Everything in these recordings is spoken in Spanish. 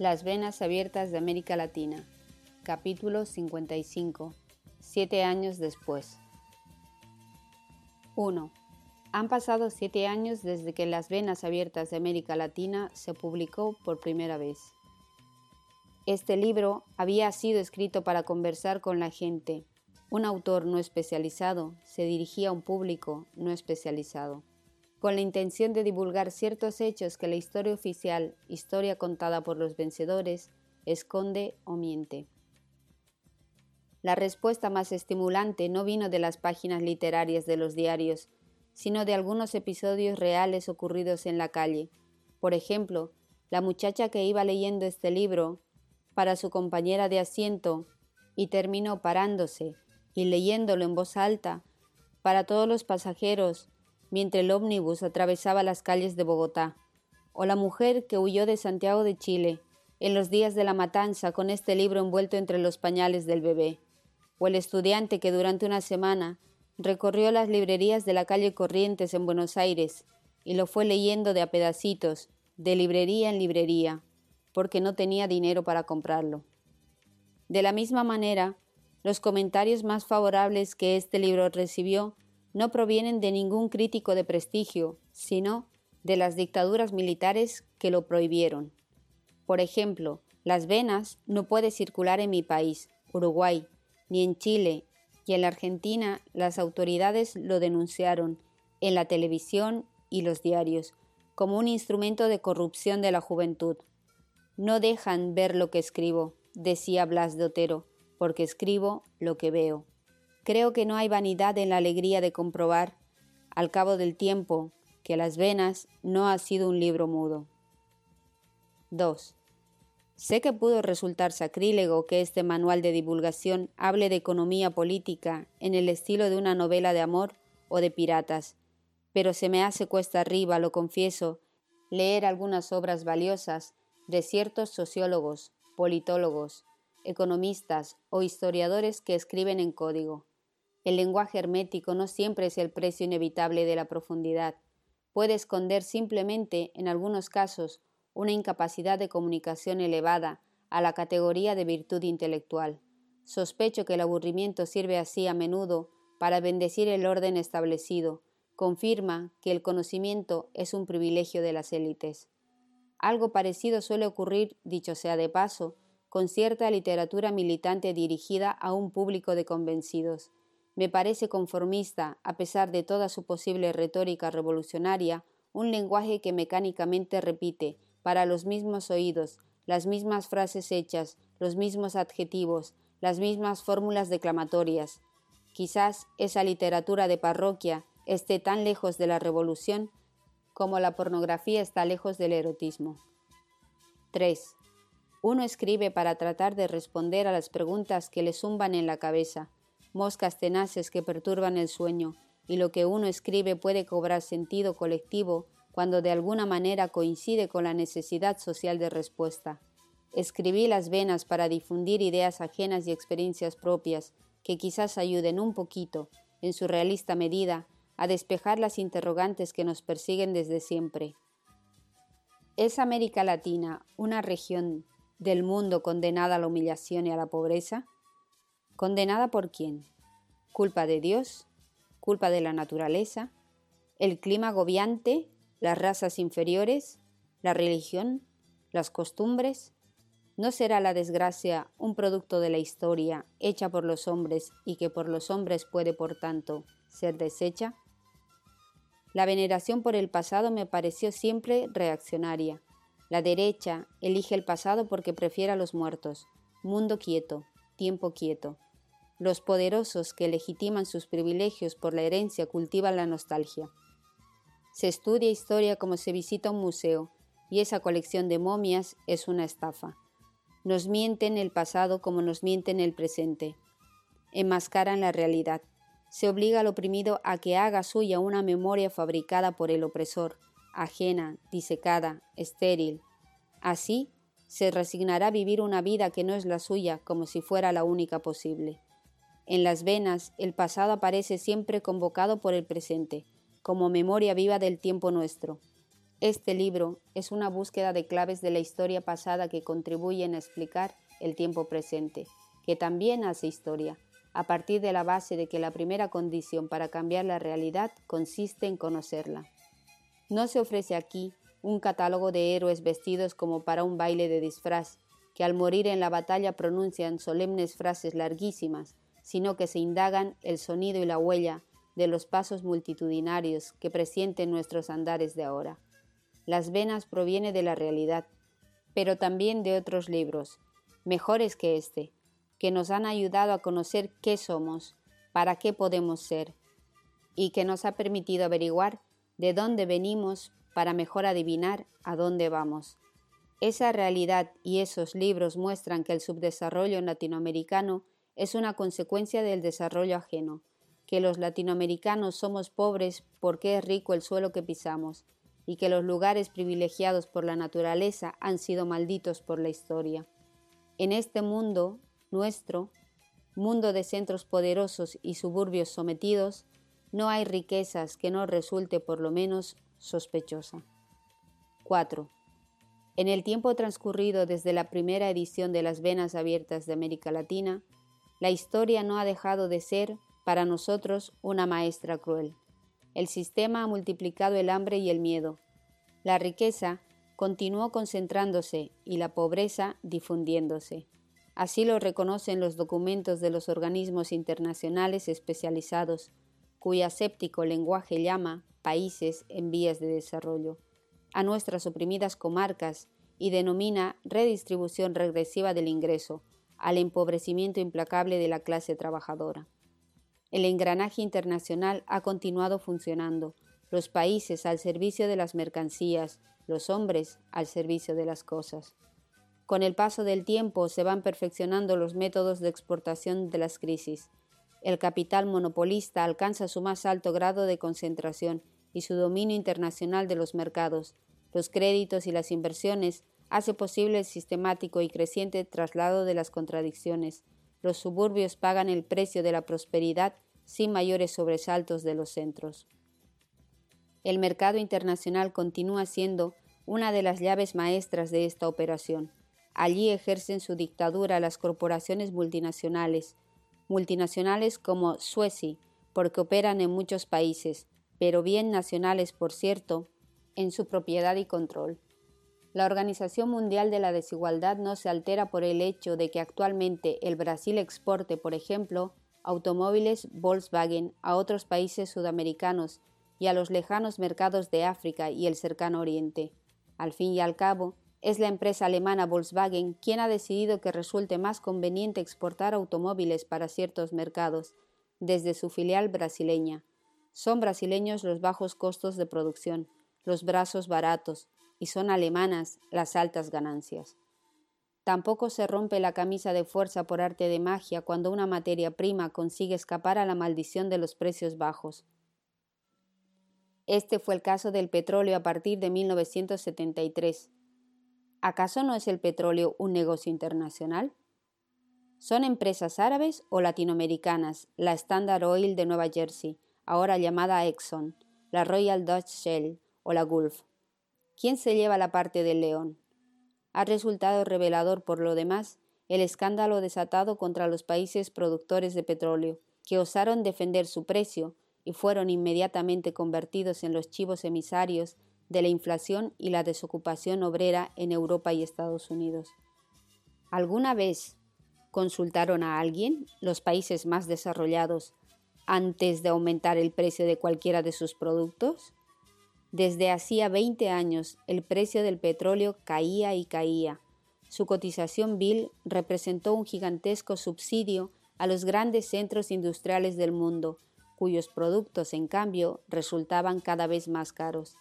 Las venas abiertas de América Latina. Capítulo 55. Siete años después. 1. Han pasado siete años desde que Las venas abiertas de América Latina se publicó por primera vez. Este libro había sido escrito para conversar con la gente. Un autor no especializado se dirigía a un público no especializado con la intención de divulgar ciertos hechos que la historia oficial, historia contada por los vencedores, esconde o miente. La respuesta más estimulante no vino de las páginas literarias de los diarios, sino de algunos episodios reales ocurridos en la calle. Por ejemplo, la muchacha que iba leyendo este libro para su compañera de asiento y terminó parándose y leyéndolo en voz alta para todos los pasajeros mientras el ómnibus atravesaba las calles de Bogotá, o la mujer que huyó de Santiago de Chile en los días de la matanza con este libro envuelto entre los pañales del bebé, o el estudiante que durante una semana recorrió las librerías de la calle Corrientes en Buenos Aires y lo fue leyendo de a pedacitos, de librería en librería, porque no tenía dinero para comprarlo. De la misma manera, los comentarios más favorables que este libro recibió no provienen de ningún crítico de prestigio, sino de las dictaduras militares que lo prohibieron. Por ejemplo, las venas no puede circular en mi país, Uruguay, ni en Chile, y en la Argentina las autoridades lo denunciaron en la televisión y los diarios como un instrumento de corrupción de la juventud. No dejan ver lo que escribo, decía Blas de Otero, porque escribo lo que veo. Creo que no hay vanidad en la alegría de comprobar, al cabo del tiempo, que Las Venas no ha sido un libro mudo. 2. Sé que pudo resultar sacrílego que este manual de divulgación hable de economía política en el estilo de una novela de amor o de piratas, pero se me hace cuesta arriba, lo confieso, leer algunas obras valiosas de ciertos sociólogos, politólogos, economistas o historiadores que escriben en código. El lenguaje hermético no siempre es el precio inevitable de la profundidad. Puede esconder simplemente, en algunos casos, una incapacidad de comunicación elevada a la categoría de virtud intelectual. Sospecho que el aburrimiento sirve así a menudo para bendecir el orden establecido, confirma que el conocimiento es un privilegio de las élites. Algo parecido suele ocurrir, dicho sea de paso, con cierta literatura militante dirigida a un público de convencidos. Me parece conformista, a pesar de toda su posible retórica revolucionaria, un lenguaje que mecánicamente repite, para los mismos oídos, las mismas frases hechas, los mismos adjetivos, las mismas fórmulas declamatorias. Quizás esa literatura de parroquia esté tan lejos de la revolución como la pornografía está lejos del erotismo. 3. Uno escribe para tratar de responder a las preguntas que le zumban en la cabeza, moscas tenaces que perturban el sueño, y lo que uno escribe puede cobrar sentido colectivo cuando de alguna manera coincide con la necesidad social de respuesta. Escribí las venas para difundir ideas ajenas y experiencias propias que quizás ayuden un poquito, en su realista medida, a despejar las interrogantes que nos persiguen desde siempre. ¿Es América Latina una región del mundo condenada a la humillación y a la pobreza? ¿Condenada por quién? ¿Culpa de Dios? ¿Culpa de la naturaleza? ¿El clima agobiante? ¿Las razas inferiores? ¿La religión? ¿Las costumbres? ¿No será la desgracia un producto de la historia hecha por los hombres y que por los hombres puede, por tanto, ser deshecha? La veneración por el pasado me pareció siempre reaccionaria. La derecha elige el pasado porque prefiere a los muertos. Mundo quieto, tiempo quieto. Los poderosos que legitiman sus privilegios por la herencia cultivan la nostalgia. Se estudia historia como se visita un museo, y esa colección de momias es una estafa. Nos mienten el pasado como nos mienten el presente. Enmascaran la realidad. Se obliga al oprimido a que haga suya una memoria fabricada por el opresor, ajena, disecada, estéril. Así, se resignará a vivir una vida que no es la suya como si fuera la única posible. En las venas, el pasado aparece siempre convocado por el presente, como memoria viva del tiempo nuestro. Este libro es una búsqueda de claves de la historia pasada que contribuyen a explicar el tiempo presente, que también hace historia, a partir de la base de que la primera condición para cambiar la realidad consiste en conocerla. No se ofrece aquí un catálogo de héroes vestidos como para un baile de disfraz, que al morir en la batalla pronuncian solemnes frases larguísimas, sino que se indagan el sonido y la huella de los pasos multitudinarios que presienten nuestros andares de ahora. Las venas proviene de la realidad, pero también de otros libros, mejores que este, que nos han ayudado a conocer qué somos, para qué podemos ser, y que nos ha permitido averiguar de dónde venimos para mejor adivinar a dónde vamos. Esa realidad y esos libros muestran que el subdesarrollo latinoamericano es una consecuencia del desarrollo ajeno, que los latinoamericanos somos pobres porque es rico el suelo que pisamos, y que los lugares privilegiados por la naturaleza han sido malditos por la historia. En este mundo nuestro, mundo de centros poderosos y suburbios sometidos, no hay riquezas que no resulte por lo menos sospechosa. 4. En el tiempo transcurrido desde la primera edición de las Venas Abiertas de América Latina, la historia no ha dejado de ser, para nosotros, una maestra cruel. El sistema ha multiplicado el hambre y el miedo. La riqueza continuó concentrándose y la pobreza difundiéndose. Así lo reconocen los documentos de los organismos internacionales especializados, cuya séptico lenguaje llama países en vías de desarrollo, a nuestras oprimidas comarcas y denomina redistribución regresiva del ingreso, al empobrecimiento implacable de la clase trabajadora. El engranaje internacional ha continuado funcionando, los países al servicio de las mercancías, los hombres al servicio de las cosas. Con el paso del tiempo se van perfeccionando los métodos de exportación de las crisis, el capital monopolista alcanza su más alto grado de concentración y su dominio internacional de los mercados, los créditos y las inversiones hace posible el sistemático y creciente traslado de las contradicciones. Los suburbios pagan el precio de la prosperidad sin mayores sobresaltos de los centros. El mercado internacional continúa siendo una de las llaves maestras de esta operación. Allí ejercen su dictadura las corporaciones multinacionales, multinacionales como Suezi, porque operan en muchos países, pero bien nacionales, por cierto, en su propiedad y control. La Organización Mundial de la Desigualdad no se altera por el hecho de que actualmente el Brasil exporte, por ejemplo, automóviles Volkswagen a otros países sudamericanos y a los lejanos mercados de África y el cercano Oriente. Al fin y al cabo, es la empresa alemana Volkswagen quien ha decidido que resulte más conveniente exportar automóviles para ciertos mercados desde su filial brasileña. Son brasileños los bajos costos de producción, los brazos baratos, y son alemanas las altas ganancias. Tampoco se rompe la camisa de fuerza por arte de magia cuando una materia prima consigue escapar a la maldición de los precios bajos. Este fue el caso del petróleo a partir de 1973 ¿Acaso no es el petróleo un negocio internacional? Son empresas árabes o latinoamericanas, la Standard Oil de Nueva Jersey, ahora llamada Exxon, la Royal Dutch Shell o la Gulf. ¿Quién se lleva la parte del león? Ha resultado revelador, por lo demás, el escándalo desatado contra los países productores de petróleo, que osaron defender su precio y fueron inmediatamente convertidos en los chivos emisarios de la inflación y la desocupación obrera en Europa y Estados Unidos. ¿Alguna vez consultaron a alguien, los países más desarrollados, antes de aumentar el precio de cualquiera de sus productos? Desde hacía 20 años el precio del petróleo caía y caía. Su cotización vil representó un gigantesco subsidio a los grandes centros industriales del mundo, cuyos productos, en cambio, resultaban cada vez más caros.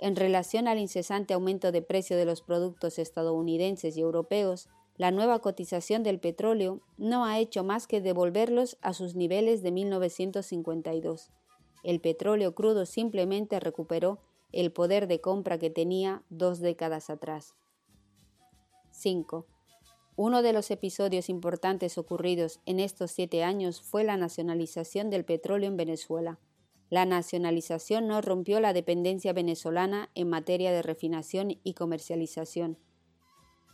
En relación al incesante aumento de precio de los productos estadounidenses y europeos, la nueva cotización del petróleo no ha hecho más que devolverlos a sus niveles de 1952. El petróleo crudo simplemente recuperó el poder de compra que tenía dos décadas atrás. 5. Uno de los episodios importantes ocurridos en estos siete años fue la nacionalización del petróleo en Venezuela. La nacionalización no rompió la dependencia venezolana en materia de refinación y comercialización,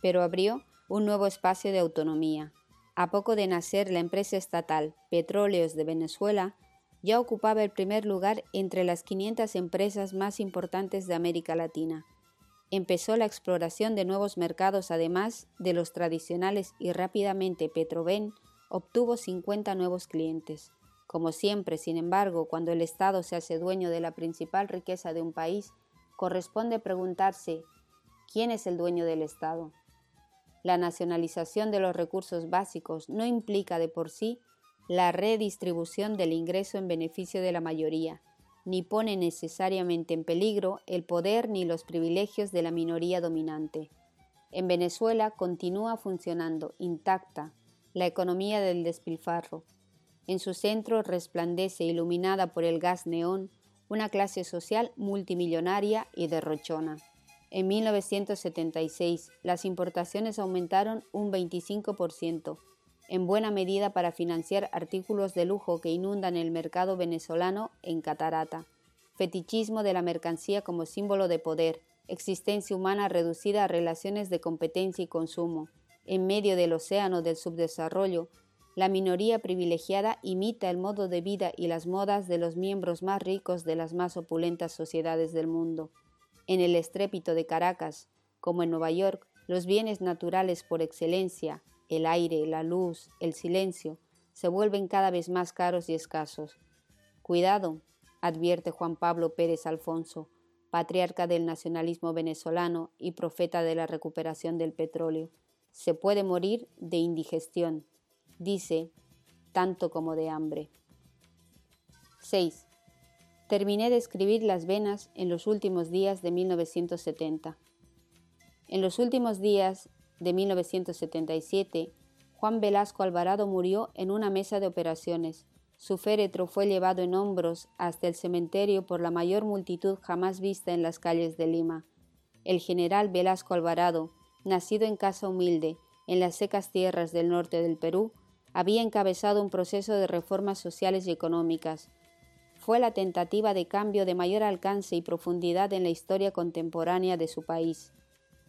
pero abrió un nuevo espacio de autonomía. A poco de nacer la empresa estatal Petróleos de Venezuela, ya ocupaba el primer lugar entre las 500 empresas más importantes de América Latina. Empezó la exploración de nuevos mercados además de los tradicionales y rápidamente Petroven obtuvo 50 nuevos clientes. Como siempre, sin embargo, cuando el Estado se hace dueño de la principal riqueza de un país, corresponde preguntarse ¿quién es el dueño del Estado? La nacionalización de los recursos básicos no implica de por sí la redistribución del ingreso en beneficio de la mayoría, ni pone necesariamente en peligro el poder ni los privilegios de la minoría dominante. En Venezuela continúa funcionando intacta la economía del despilfarro. En su centro resplandece, iluminada por el gas neón, una clase social multimillonaria y derrochona. En 1976, las importaciones aumentaron un 25%, en buena medida para financiar artículos de lujo que inundan el mercado venezolano en catarata, fetichismo de la mercancía como símbolo de poder, existencia humana reducida a relaciones de competencia y consumo. En medio del océano del subdesarrollo, la minoría privilegiada imita el modo de vida y las modas de los miembros más ricos de las más opulentas sociedades del mundo. En el estrépito de Caracas, como en Nueva York, los bienes naturales por excelencia, el aire, la luz, el silencio, se vuelven cada vez más caros y escasos. Cuidado, advierte Juan Pablo Pérez Alfonso, patriarca del nacionalismo venezolano y profeta de la recuperación del petróleo. Se puede morir de indigestión, dice, tanto como de hambre. 6. Terminé de escribir Las Venas en los últimos días de 1970. En los últimos días de 1977, Juan Velasco Alvarado murió en una mesa de operaciones. Su féretro fue llevado en hombros hasta el cementerio por la mayor multitud jamás vista en las calles de Lima. El general Velasco Alvarado, nacido en casa humilde, en las secas tierras del norte del Perú, había encabezado un proceso de reformas sociales y económicas. Fue la tentativa de cambio de mayor alcance y profundidad en la historia contemporánea de su país.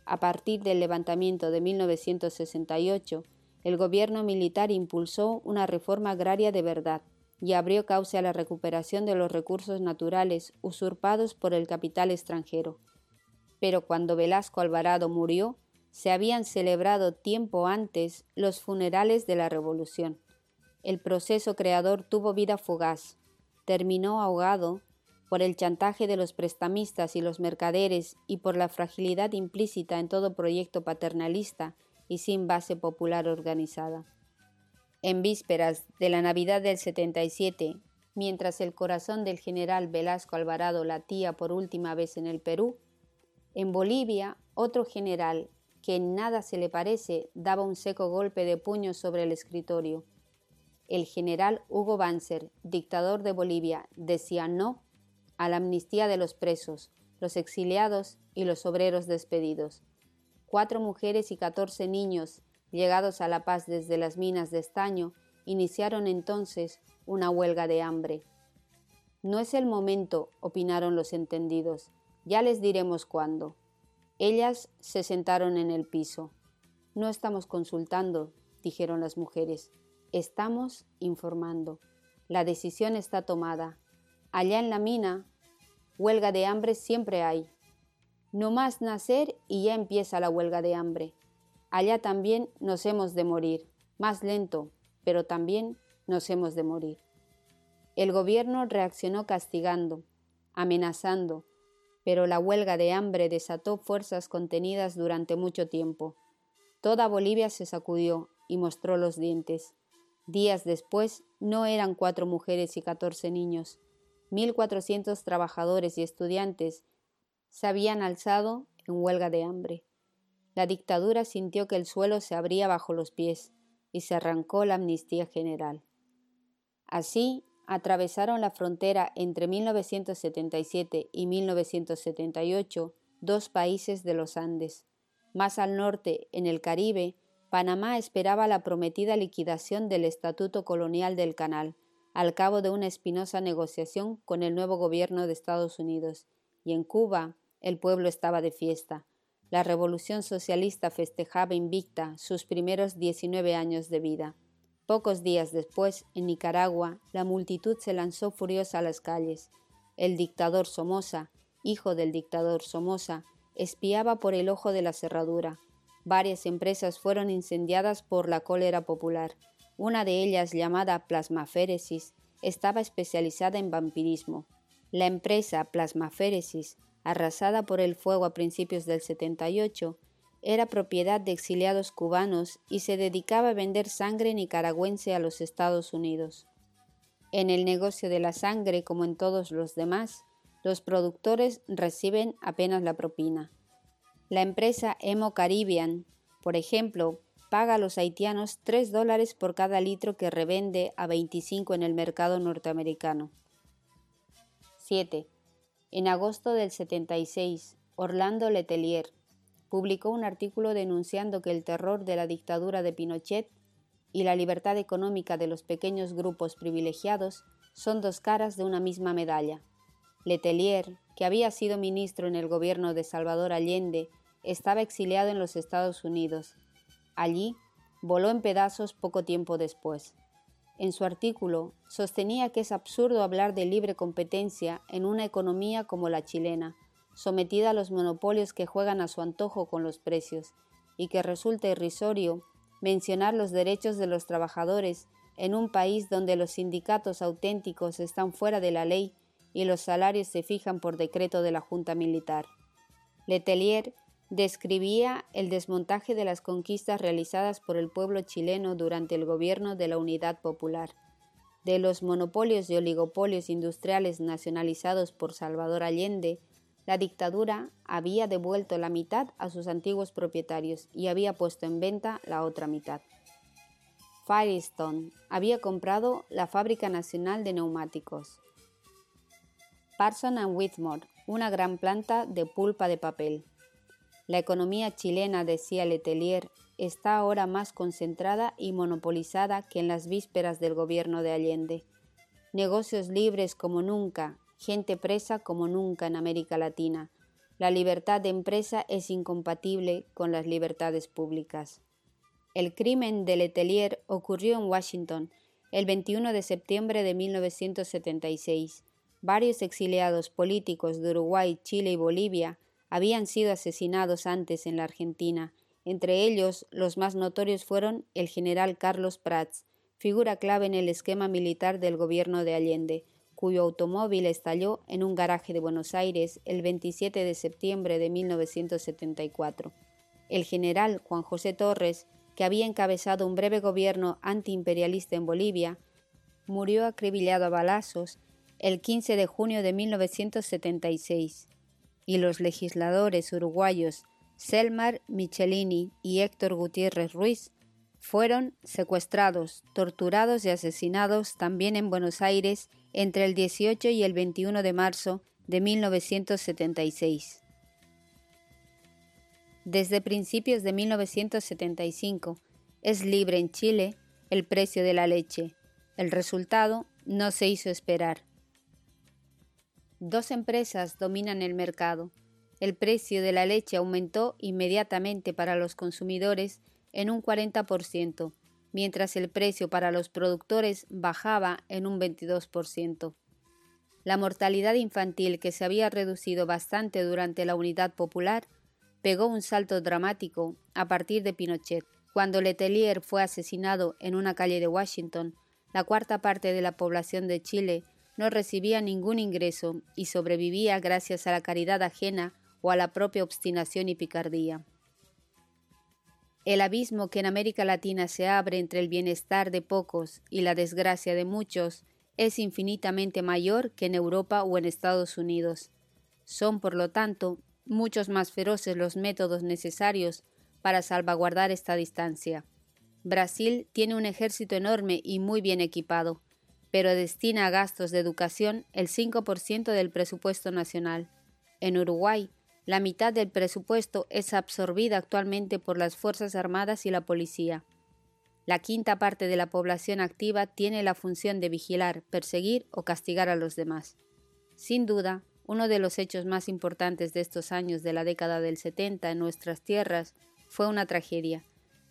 A partir del levantamiento de 1968, el gobierno militar impulsó una reforma agraria de verdad y abrió cauce a la recuperación de los recursos naturales usurpados por el capital extranjero. Pero cuando Velasco Alvarado murió, se habían celebrado tiempo antes los funerales de la Revolución. El proceso creador tuvo vida fugaz, terminó ahogado por el chantaje de los prestamistas y los mercaderes y por la fragilidad implícita en todo proyecto paternalista y sin base popular organizada. En vísperas de la Navidad del 77, mientras el corazón del general Velasco Alvarado latía por última vez en el Perú, en Bolivia otro general, que en nada se le parece, daba un seco golpe de puño sobre el escritorio. El general Hugo Banzer, dictador de Bolivia, decía no a la amnistía de los presos, los exiliados y los obreros despedidos. Cuatro mujeres y catorce niños, llegados a La Paz desde las minas de estaño, iniciaron entonces una huelga de hambre. No es el momento, opinaron los entendidos. Ya les diremos cuándo. Ellas se sentaron en el piso. No estamos consultando, dijeron las mujeres. Estamos informando. La decisión está tomada. Allá en la mina, huelga de hambre siempre hay. No más nacer y ya empieza la huelga de hambre. Allá también nos hemos de morir, más lento, pero también nos hemos de morir. El gobierno reaccionó castigando, amenazando, pero la huelga de hambre desató fuerzas contenidas durante mucho tiempo. Toda Bolivia se sacudió y mostró los dientes. Días después no eran cuatro mujeres y catorce niños, 1.400 trabajadores y estudiantes se habían alzado en huelga de hambre. La dictadura sintió que el suelo se abría bajo los pies y se arrancó la amnistía general. Así, atravesaron la frontera entre 1977 y 1978 dos países de los Andes. Más al norte, en el Caribe, Panamá esperaba la prometida liquidación del Estatuto Colonial del Canal, al cabo de una espinosa negociación con el nuevo gobierno de Estados Unidos, y en Cuba el pueblo estaba de fiesta. La revolución socialista festejaba invicta sus primeros 19 años de vida. Pocos días después, en Nicaragua, la multitud se lanzó furiosa a las calles. El dictador Somoza, hijo del dictador Somoza, espiaba por el ojo de la cerradura. Varias empresas fueron incendiadas por la cólera popular. Una de ellas, llamada Plasmaféresis, estaba especializada en vampirismo. La empresa Plasmaféresis, arrasada por el fuego a principios del 78, era propiedad de exiliados cubanos y se dedicaba a vender sangre nicaragüense a los Estados Unidos. En el negocio de la sangre, como en todos los demás, los productores reciben apenas la propina. La empresa Emo Caribbean, por ejemplo, paga a los haitianos 3 dólares por cada litro que revende a 25 en el mercado norteamericano. 7. En agosto del 76, Orlando Letelier, publicó un artículo denunciando que el terror de la dictadura de Pinochet y la libertad económica de los pequeños grupos privilegiados son dos caras de una misma medalla. Letelier, que había sido ministro en el gobierno de Salvador Allende, estaba exiliado en los Estados Unidos. Allí voló en pedazos poco tiempo después. En su artículo sostenía que es absurdo hablar de libre competencia en una economía como la chilena, sometida a los monopolios que juegan a su antojo con los precios, y que resulta irrisorio mencionar los derechos de los trabajadores en un país donde los sindicatos auténticos están fuera de la ley y los salarios se fijan por decreto de la Junta Militar. Letelier describía el desmontaje de las conquistas realizadas por el pueblo chileno durante el gobierno de la Unidad Popular, de los monopolios y oligopolios industriales nacionalizados por Salvador Allende la dictadura había devuelto la mitad a sus antiguos propietarios y había puesto en venta la otra mitad. Firestone había comprado la Fábrica Nacional de Neumáticos. Parson and Whitmore, una gran planta de pulpa de papel. La economía chilena, decía Letelier, está ahora más concentrada y monopolizada que en las vísperas del gobierno de Allende. Negocios libres como nunca, gente presa como nunca en América Latina. La libertad de empresa es incompatible con las libertades públicas. El crimen de Letelier ocurrió en Washington el 21 de septiembre de 1976. Varios exiliados políticos de Uruguay, Chile y Bolivia habían sido asesinados antes en la Argentina. Entre ellos, los más notorios fueron el general Carlos Prats, figura clave en el esquema militar del gobierno de Allende, cuyo automóvil estalló en un garaje de Buenos Aires el 27 de septiembre de 1974. El general Juan José Torres, que había encabezado un breve gobierno antiimperialista en Bolivia, murió acribillado a balazos el 15 de junio de 1976, y los legisladores uruguayos Selmar Michelini y Héctor Gutiérrez Ruiz fueron secuestrados, torturados y asesinados también en Buenos Aires entre el 18 y el 21 de marzo de 1976. Desde principios de 1975 es libre en Chile el precio de la leche. El resultado no se hizo esperar. Dos empresas dominan el mercado. El precio de la leche aumentó inmediatamente para los consumidores en un 40%, mientras el precio para los productores bajaba en un 22%. La mortalidad infantil, que se había reducido bastante durante la Unidad Popular, pegó un salto dramático a partir de Pinochet. Cuando Letelier fue asesinado en una calle de Washington, la cuarta parte de la población de Chile no recibía ningún ingreso y sobrevivía gracias a la caridad ajena o a la propia obstinación y picardía. El abismo que en América Latina se abre entre el bienestar de pocos y la desgracia de muchos es infinitamente mayor que en Europa o en Estados Unidos. Son, por lo tanto, muchos más feroces los métodos necesarios para salvaguardar esta distancia. Brasil tiene un ejército enorme y muy bien equipado, pero destina a gastos de educación el 5% del presupuesto nacional. En Uruguay, la mitad del presupuesto es absorbida actualmente por las Fuerzas Armadas y la Policía. La quinta parte de la población activa tiene la función de vigilar, perseguir o castigar a los demás. Sin duda, uno de los hechos más importantes de estos años de la década del 70 en nuestras tierras fue una tragedia,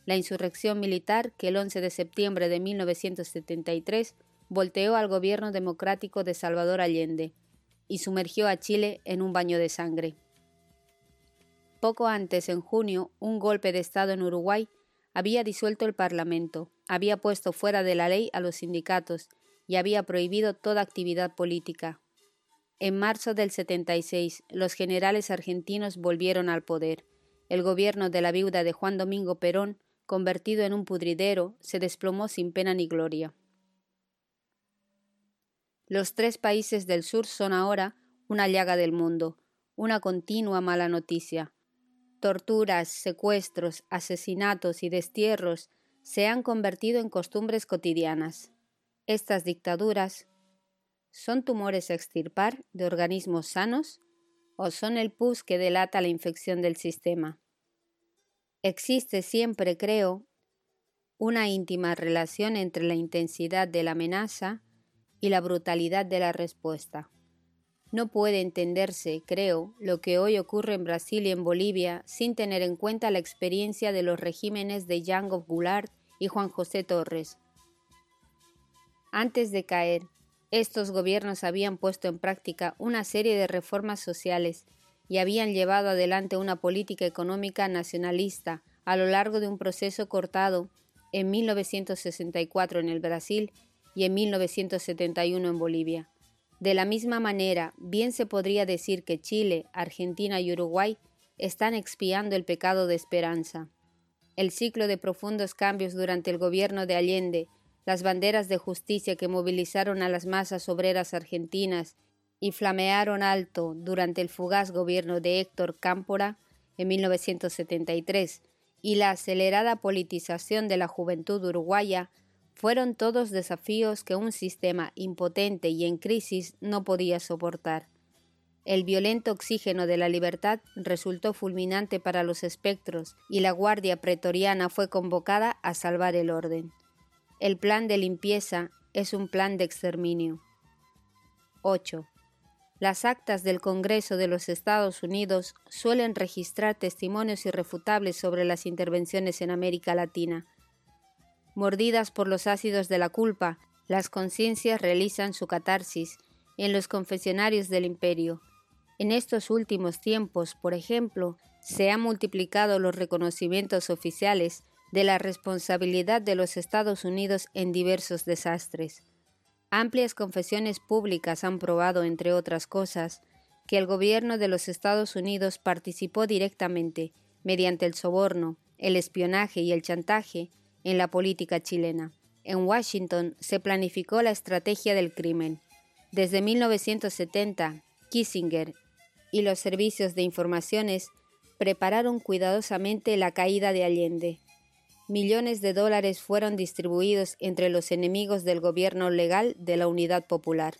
la insurrección militar que el 11 de septiembre de 1973 volteó al gobierno democrático de Salvador Allende y sumergió a Chile en un baño de sangre. Poco antes, en junio, un golpe de Estado en Uruguay había disuelto el Parlamento, había puesto fuera de la ley a los sindicatos y había prohibido toda actividad política. En marzo del 76, los generales argentinos volvieron al poder. El gobierno de la viuda de Juan Domingo Perón, convertido en un pudridero, se desplomó sin pena ni gloria. Los tres países del sur son ahora una llaga del mundo, una continua mala noticia. Torturas, secuestros, asesinatos y destierros se han convertido en costumbres cotidianas. Estas dictaduras son tumores a extirpar de organismos sanos o son el pus que delata la infección del sistema. Existe siempre, creo, una íntima relación entre la intensidad de la amenaza y la brutalidad de la respuesta. No puede entenderse, creo, lo que hoy ocurre en Brasil y en Bolivia sin tener en cuenta la experiencia de los regímenes de Jango Goulart y Juan José Torres. Antes de caer, estos gobiernos habían puesto en práctica una serie de reformas sociales y habían llevado adelante una política económica nacionalista a lo largo de un proceso cortado en 1964 en el Brasil y en 1971 en Bolivia. De la misma manera, bien se podría decir que Chile, Argentina y Uruguay están expiando el pecado de esperanza. El ciclo de profundos cambios durante el gobierno de Allende, las banderas de justicia que movilizaron a las masas obreras argentinas y flamearon alto durante el fugaz gobierno de Héctor Cámpora en 1973, y la acelerada politización de la juventud uruguaya fueron todos desafíos que un sistema impotente y en crisis no podía soportar. El violento oxígeno de la libertad resultó fulminante para los espectros y la Guardia Pretoriana fue convocada a salvar el orden. El plan de limpieza es un plan de exterminio. 8. Las actas del Congreso de los Estados Unidos suelen registrar testimonios irrefutables sobre las intervenciones en América Latina Mordidas por los ácidos de la culpa, las conciencias realizan su catarsis en los confesionarios del imperio. En estos últimos tiempos, por ejemplo, se han multiplicado los reconocimientos oficiales de la responsabilidad de los Estados Unidos en diversos desastres. Amplias confesiones públicas han probado, entre otras cosas, que el gobierno de los Estados Unidos participó directamente, mediante el soborno, el espionaje y el chantaje, en la política chilena. En Washington se planificó la estrategia del crimen. Desde 1970, Kissinger y los servicios de informaciones prepararon cuidadosamente la caída de Allende. Millones de dólares fueron distribuidos entre los enemigos del gobierno legal de la Unidad Popular.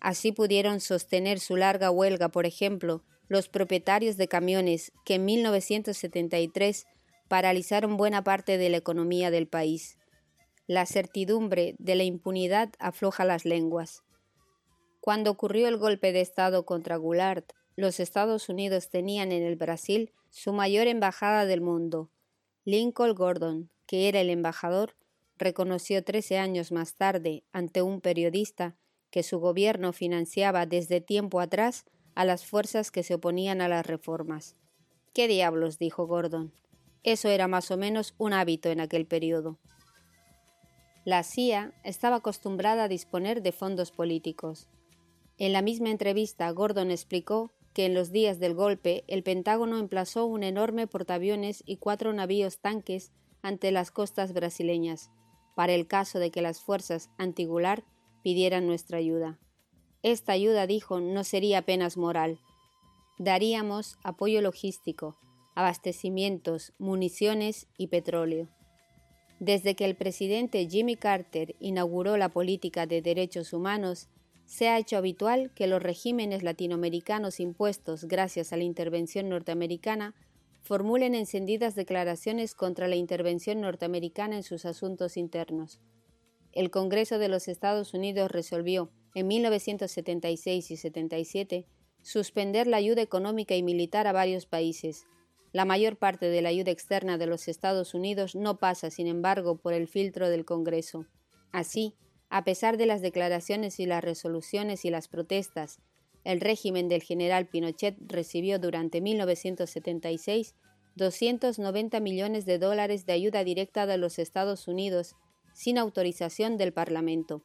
Así pudieron sostener su larga huelga, por ejemplo, los propietarios de camiones que en 1973 paralizaron buena parte de la economía del país. La certidumbre de la impunidad afloja las lenguas. Cuando ocurrió el golpe de Estado contra Goulart, los Estados Unidos tenían en el Brasil su mayor embajada del mundo. Lincoln Gordon, que era el embajador, reconoció trece años más tarde ante un periodista que su gobierno financiaba desde tiempo atrás a las fuerzas que se oponían a las reformas. ¿Qué diablos? dijo Gordon. Eso era más o menos un hábito en aquel periodo. La CIA estaba acostumbrada a disponer de fondos políticos. En la misma entrevista, Gordon explicó que en los días del golpe el Pentágono emplazó un enorme portaaviones y cuatro navíos tanques ante las costas brasileñas, para el caso de que las fuerzas antigular pidieran nuestra ayuda. Esta ayuda, dijo, no sería apenas moral. Daríamos apoyo logístico, abastecimientos, municiones y petróleo. Desde que el presidente Jimmy Carter inauguró la política de derechos humanos, se ha hecho habitual que los regímenes latinoamericanos impuestos gracias a la intervención norteamericana formulen encendidas declaraciones contra la intervención norteamericana en sus asuntos internos. El Congreso de los Estados Unidos resolvió, en 1976 y 77, suspender la ayuda económica y militar a varios países. La mayor parte de la ayuda externa de los Estados Unidos no pasa, sin embargo, por el filtro del Congreso. Así, a pesar de las declaraciones y las resoluciones y las protestas, el régimen del general Pinochet recibió durante 1976 290 millones de dólares de ayuda directa de los Estados Unidos sin autorización del Parlamento.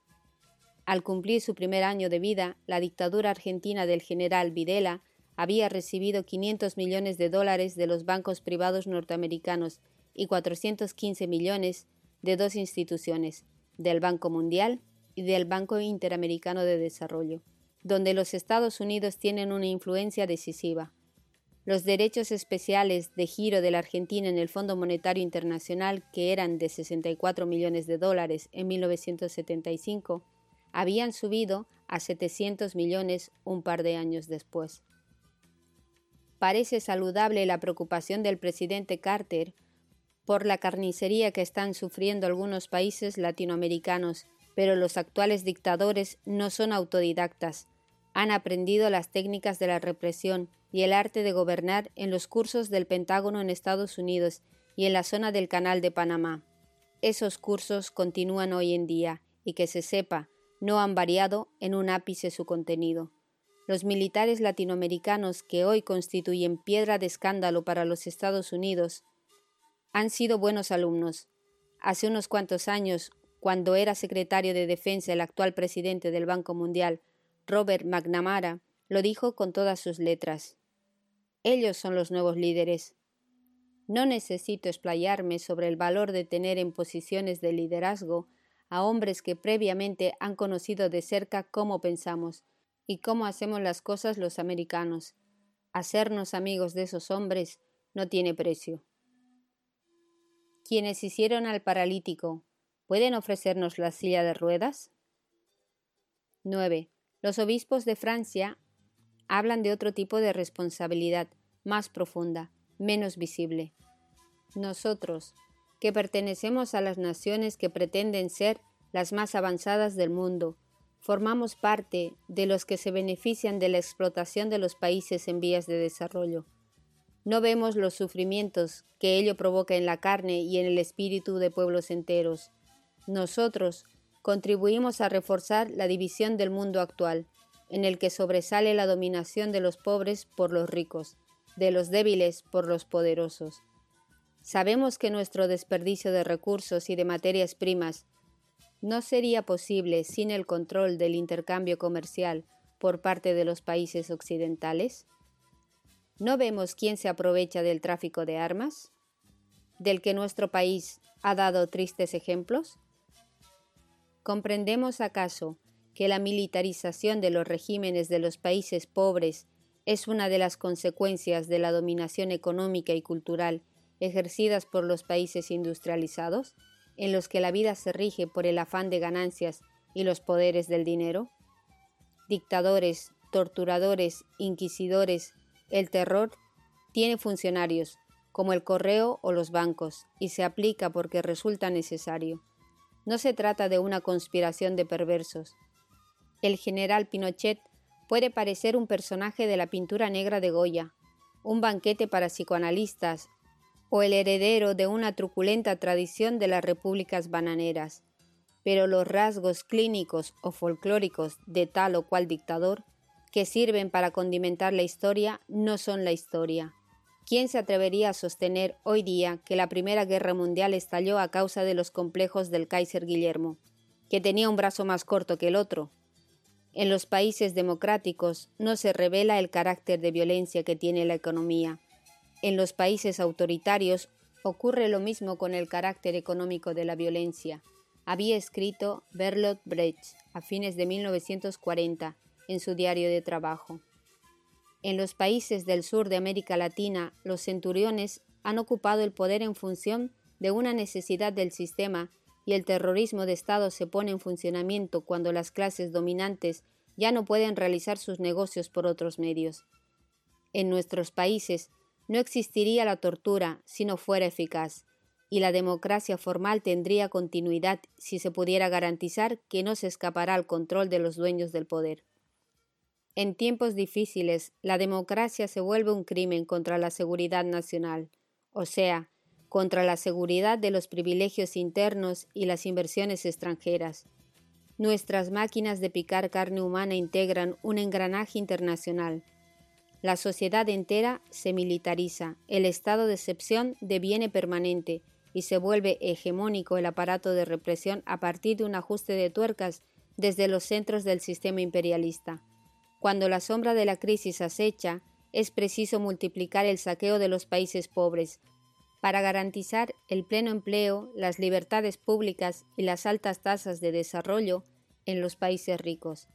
Al cumplir su primer año de vida, la dictadura argentina del general Videla había recibido 500 millones de dólares de los bancos privados norteamericanos y 415 millones de dos instituciones, del Banco Mundial y del Banco Interamericano de Desarrollo, donde los Estados Unidos tienen una influencia decisiva. Los derechos especiales de giro de la Argentina en el Fondo Monetario Internacional, que eran de 64 millones de dólares en 1975, habían subido a 700 millones un par de años después. Parece saludable la preocupación del presidente Carter por la carnicería que están sufriendo algunos países latinoamericanos, pero los actuales dictadores no son autodidactas. Han aprendido las técnicas de la represión y el arte de gobernar en los cursos del Pentágono en Estados Unidos y en la zona del Canal de Panamá. Esos cursos continúan hoy en día y que se sepa, no han variado en un ápice su contenido. Los militares latinoamericanos que hoy constituyen piedra de escándalo para los Estados Unidos han sido buenos alumnos. Hace unos cuantos años, cuando era secretario de Defensa el actual presidente del Banco Mundial, Robert McNamara, lo dijo con todas sus letras. Ellos son los nuevos líderes. No necesito explayarme sobre el valor de tener en posiciones de liderazgo a hombres que previamente han conocido de cerca cómo pensamos y cómo hacemos las cosas los americanos. Hacernos amigos de esos hombres no tiene precio quienes hicieron al paralítico, ¿pueden ofrecernos la silla de ruedas? 9. Los obispos de Francia hablan de otro tipo de responsabilidad, más profunda, menos visible. Nosotros, que pertenecemos a las naciones que pretenden ser las más avanzadas del mundo, formamos parte de los que se benefician de la explotación de los países en vías de desarrollo. No vemos los sufrimientos que ello provoca en la carne y en el espíritu de pueblos enteros. Nosotros contribuimos a reforzar la división del mundo actual, en el que sobresale la dominación de los pobres por los ricos, de los débiles por los poderosos. Sabemos que nuestro desperdicio de recursos y de materias primas no sería posible sin el control del intercambio comercial por parte de los países occidentales. ¿No vemos quién se aprovecha del tráfico de armas? ¿Del que nuestro país ha dado tristes ejemplos? ¿Comprendemos acaso que la militarización de los regímenes de los países pobres es una de las consecuencias de la dominación económica y cultural ejercidas por los países industrializados, en los que la vida se rige por el afán de ganancias y los poderes del dinero? Dictadores, torturadores, inquisidores el terror tiene funcionarios, como el correo o los bancos, y se aplica porque resulta necesario. No se trata de una conspiración de perversos. El general Pinochet puede parecer un personaje de la pintura negra de Goya, un banquete para psicoanalistas, o el heredero de una truculenta tradición de las repúblicas bananeras, pero los rasgos clínicos o folclóricos de tal o cual dictador que sirven para condimentar la historia no son la historia. ¿Quién se atrevería a sostener hoy día que la Primera Guerra Mundial estalló a causa de los complejos del Kaiser Guillermo, que tenía un brazo más corto que el otro? En los países democráticos no se revela el carácter de violencia que tiene la economía. En los países autoritarios ocurre lo mismo con el carácter económico de la violencia. Había escrito Bertolt Brecht a fines de 1940 en su diario de trabajo. En los países del sur de América Latina, los centuriones han ocupado el poder en función de una necesidad del sistema y el terrorismo de Estado se pone en funcionamiento cuando las clases dominantes ya no pueden realizar sus negocios por otros medios. En nuestros países, no existiría la tortura si no fuera eficaz, y la democracia formal tendría continuidad si se pudiera garantizar que no se escapará al control de los dueños del poder. En tiempos difíciles, la democracia se vuelve un crimen contra la seguridad nacional, o sea, contra la seguridad de los privilegios internos y las inversiones extranjeras. Nuestras máquinas de picar carne humana integran un engranaje internacional, la sociedad entera se militariza, el estado de excepción deviene permanente y se vuelve hegemónico el aparato de represión a partir de un ajuste de tuercas desde los centros del sistema imperialista. Cuando la sombra de la crisis acecha, es preciso multiplicar el saqueo de los países pobres para garantizar el pleno empleo, las libertades públicas y las altas tasas de desarrollo en los países ricos.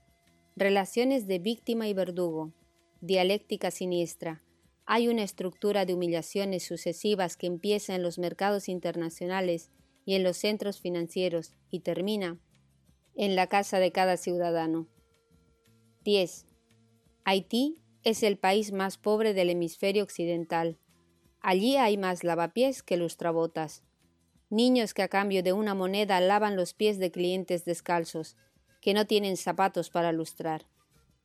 Relaciones de víctima y verdugo, dialéctica siniestra. Hay una estructura de humillaciones sucesivas que empieza en los mercados internacionales y en los centros financieros y termina en la casa de cada ciudadano. 10. Haití es el país más pobre del hemisferio occidental. Allí hay más lavapiés que lustrabotas. Niños que a cambio de una moneda lavan los pies de clientes descalzos, que no tienen zapatos para lustrar.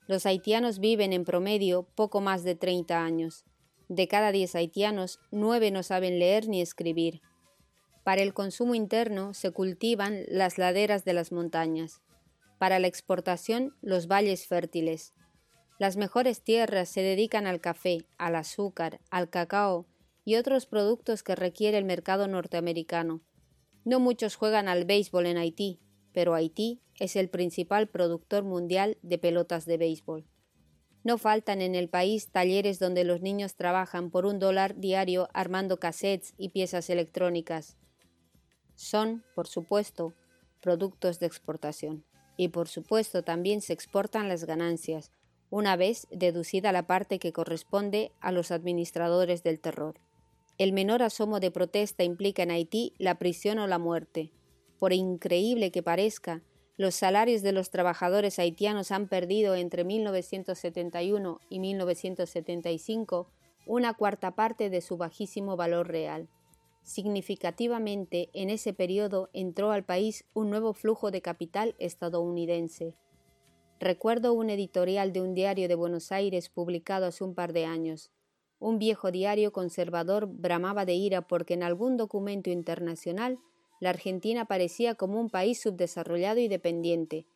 Los haitianos viven en promedio poco más de 30 años. De cada 10 haitianos, 9 no saben leer ni escribir. Para el consumo interno se cultivan las laderas de las montañas. Para la exportación, los valles fértiles. Las mejores tierras se dedican al café, al azúcar, al cacao y otros productos que requiere el mercado norteamericano. No muchos juegan al béisbol en Haití, pero Haití es el principal productor mundial de pelotas de béisbol. No faltan en el país talleres donde los niños trabajan por un dólar diario armando cassettes y piezas electrónicas. Son, por supuesto, productos de exportación. Y por supuesto también se exportan las ganancias, una vez deducida la parte que corresponde a los administradores del terror. El menor asomo de protesta implica en Haití la prisión o la muerte. Por increíble que parezca, los salarios de los trabajadores haitianos han perdido entre 1971 y 1975 una cuarta parte de su bajísimo valor real. Significativamente, en ese periodo entró al país un nuevo flujo de capital estadounidense. Recuerdo un editorial de un diario de Buenos Aires publicado hace un par de años. Un viejo diario conservador bramaba de ira porque en algún documento internacional la Argentina parecía como un país subdesarrollado y dependiente.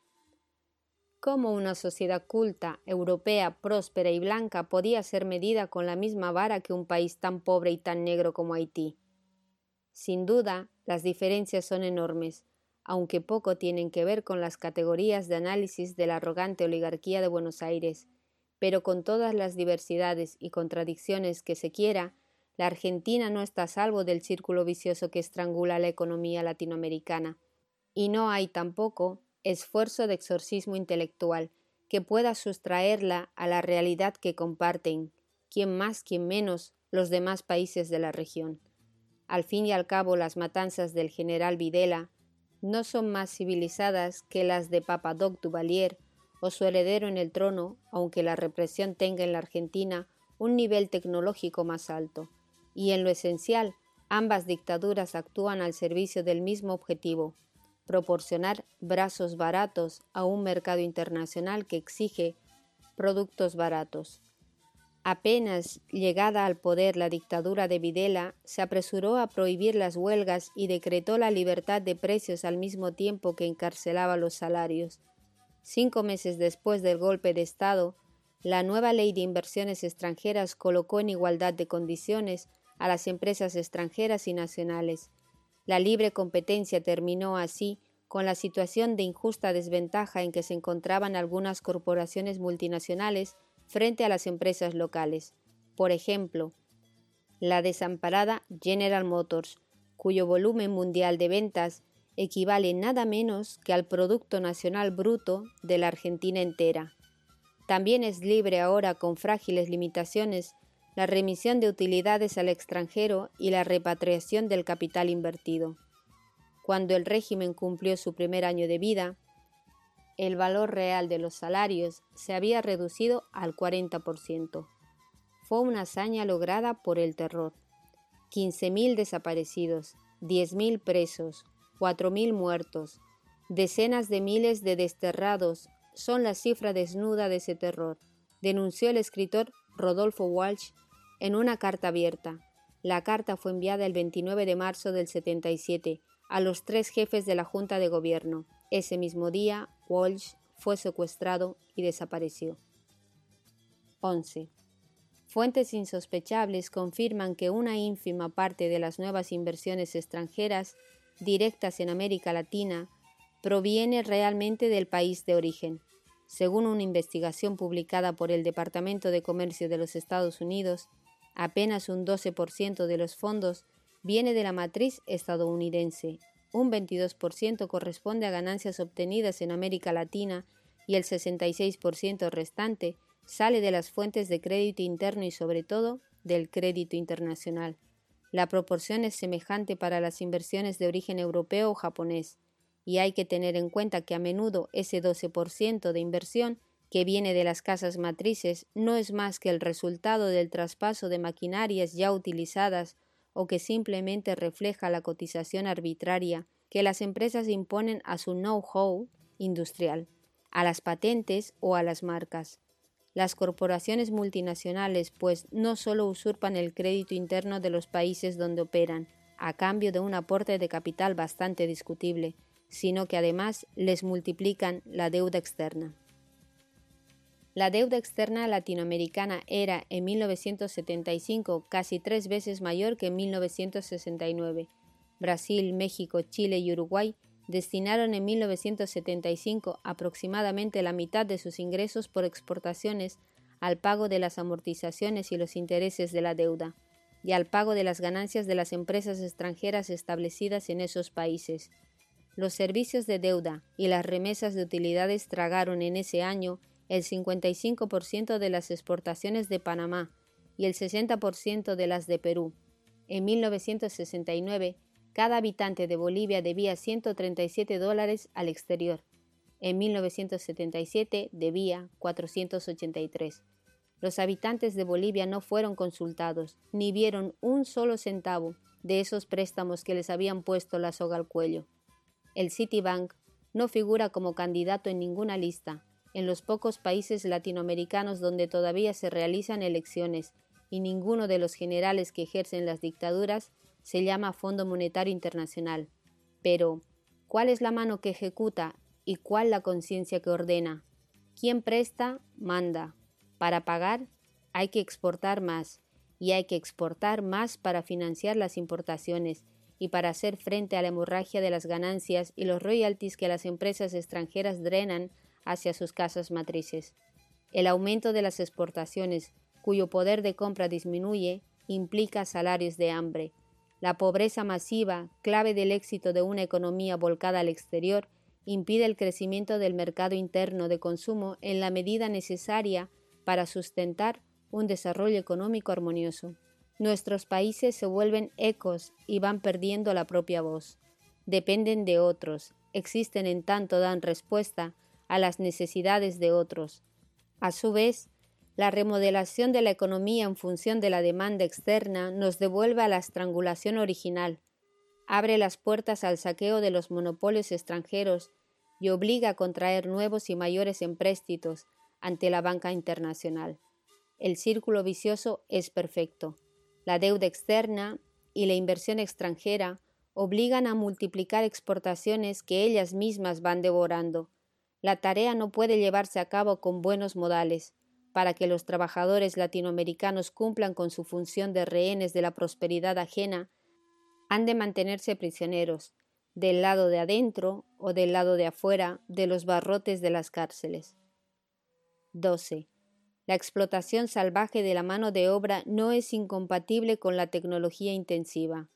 ¿Cómo una sociedad culta, europea, próspera y blanca podía ser medida con la misma vara que un país tan pobre y tan negro como Haití? Sin duda, las diferencias son enormes, aunque poco tienen que ver con las categorías de análisis de la arrogante oligarquía de Buenos Aires, pero con todas las diversidades y contradicciones que se quiera, la Argentina no está a salvo del círculo vicioso que estrangula la economía latinoamericana, y no hay tampoco esfuerzo de exorcismo intelectual que pueda sustraerla a la realidad que comparten, quien más, quien menos, los demás países de la región. Al fin y al cabo, las matanzas del general Videla no son más civilizadas que las de Papadoc Duvalier o su heredero en el trono, aunque la represión tenga en la Argentina un nivel tecnológico más alto y en lo esencial, ambas dictaduras actúan al servicio del mismo objetivo, proporcionar brazos baratos a un mercado internacional que exige productos baratos. Apenas llegada al poder la dictadura de Videla, se apresuró a prohibir las huelgas y decretó la libertad de precios al mismo tiempo que encarcelaba los salarios. Cinco meses después del golpe de Estado, la nueva ley de inversiones extranjeras colocó en igualdad de condiciones a las empresas extranjeras y nacionales. La libre competencia terminó así con la situación de injusta desventaja en que se encontraban algunas corporaciones multinacionales frente a las empresas locales. Por ejemplo, la desamparada General Motors, cuyo volumen mundial de ventas equivale nada menos que al Producto Nacional Bruto de la Argentina entera. También es libre ahora con frágiles limitaciones la remisión de utilidades al extranjero y la repatriación del capital invertido. Cuando el régimen cumplió su primer año de vida, el valor real de los salarios se había reducido al 40%. fue una hazaña lograda por el terror. 15.000 desaparecidos, 10.000 presos, 4.000 muertos, decenas de miles de desterrados son la cifra desnuda de ese terror, denunció el escritor Rodolfo Walsh en una carta abierta. La carta fue enviada el 29 de marzo del 77 a los tres jefes de la Junta de Gobierno. Ese mismo día, Walsh fue secuestrado y desapareció. 11. Fuentes insospechables confirman que una ínfima parte de las nuevas inversiones extranjeras directas en América Latina proviene realmente del país de origen. Según una investigación publicada por el Departamento de Comercio de los Estados Unidos, apenas un 12% de los fondos viene de la matriz estadounidense, un 22% corresponde a ganancias obtenidas en América Latina y el 66% restante sale de las fuentes de crédito interno y sobre todo del crédito internacional. La proporción es semejante para las inversiones de origen europeo o japonés, y hay que tener en cuenta que a menudo ese 12% de inversión que viene de las casas matrices no es más que el resultado del traspaso de maquinarias ya utilizadas o que simplemente refleja la cotización arbitraria que las empresas imponen a su know-how industrial, a las patentes o a las marcas. Las corporaciones multinacionales, pues, no solo usurpan el crédito interno de los países donde operan, a cambio de un aporte de capital bastante discutible, sino que además les multiplican la deuda externa. La deuda externa latinoamericana era en 1975 casi tres veces mayor que en 1969. Brasil, México, Chile y Uruguay destinaron en 1975 aproximadamente la mitad de sus ingresos por exportaciones al pago de las amortizaciones y los intereses de la deuda, y al pago de las ganancias de las empresas extranjeras establecidas en esos países. Los servicios de deuda y las remesas de utilidades tragaron en ese año el 55% de las exportaciones de Panamá y el 60% de las de Perú. En 1969, cada habitante de Bolivia debía 137 dólares al exterior. En 1977 debía 483. Los habitantes de Bolivia no fueron consultados, ni vieron un solo centavo de esos préstamos que les habían puesto la soga al cuello. El Citibank no figura como candidato en ninguna lista, en los pocos países latinoamericanos donde todavía se realizan elecciones, y ninguno de los generales que ejercen las dictaduras se llama Fondo Monetario Internacional. Pero, ¿cuál es la mano que ejecuta y cuál la conciencia que ordena? ¿Quién presta? Manda. Para pagar hay que exportar más, y hay que exportar más para financiar las importaciones y para hacer frente a la hemorragia de las ganancias y los royalties que las empresas extranjeras drenan hacia sus casas matrices. El aumento de las exportaciones, cuyo poder de compra disminuye, implica salarios de hambre, la pobreza masiva, clave del éxito de una economía volcada al exterior, impide el crecimiento del mercado interno de consumo en la medida necesaria para sustentar un desarrollo económico armonioso. Nuestros países se vuelven ecos y van perdiendo la propia voz. Dependen de otros, existen en tanto dan respuesta a las necesidades de otros. A su vez, la remodelación de la economía en función de la demanda externa nos devuelve a la estrangulación original, abre las puertas al saqueo de los monopolios extranjeros y obliga a contraer nuevos y mayores empréstitos ante la banca internacional. El círculo vicioso es perfecto. La deuda externa y la inversión extranjera obligan a multiplicar exportaciones que ellas mismas van devorando. La tarea no puede llevarse a cabo con buenos modales, para que los trabajadores latinoamericanos cumplan con su función de rehenes de la prosperidad ajena, han de mantenerse prisioneros, del lado de adentro o del lado de afuera de los barrotes de las cárceles. 12. La explotación salvaje de la mano de obra no es incompatible con la tecnología intensiva.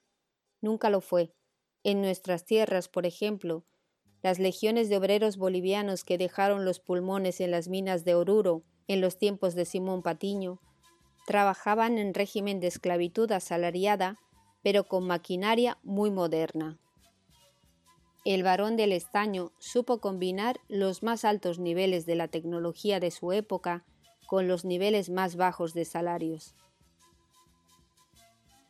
Nunca lo fue. En nuestras tierras, por ejemplo, las legiones de obreros bolivianos que dejaron los pulmones en las minas de Oruro en los tiempos de Simón Patiño, trabajaban en régimen de esclavitud asalariada, pero con maquinaria muy moderna. El varón del estaño supo combinar los más altos niveles de la tecnología de su época con los niveles más bajos de salarios.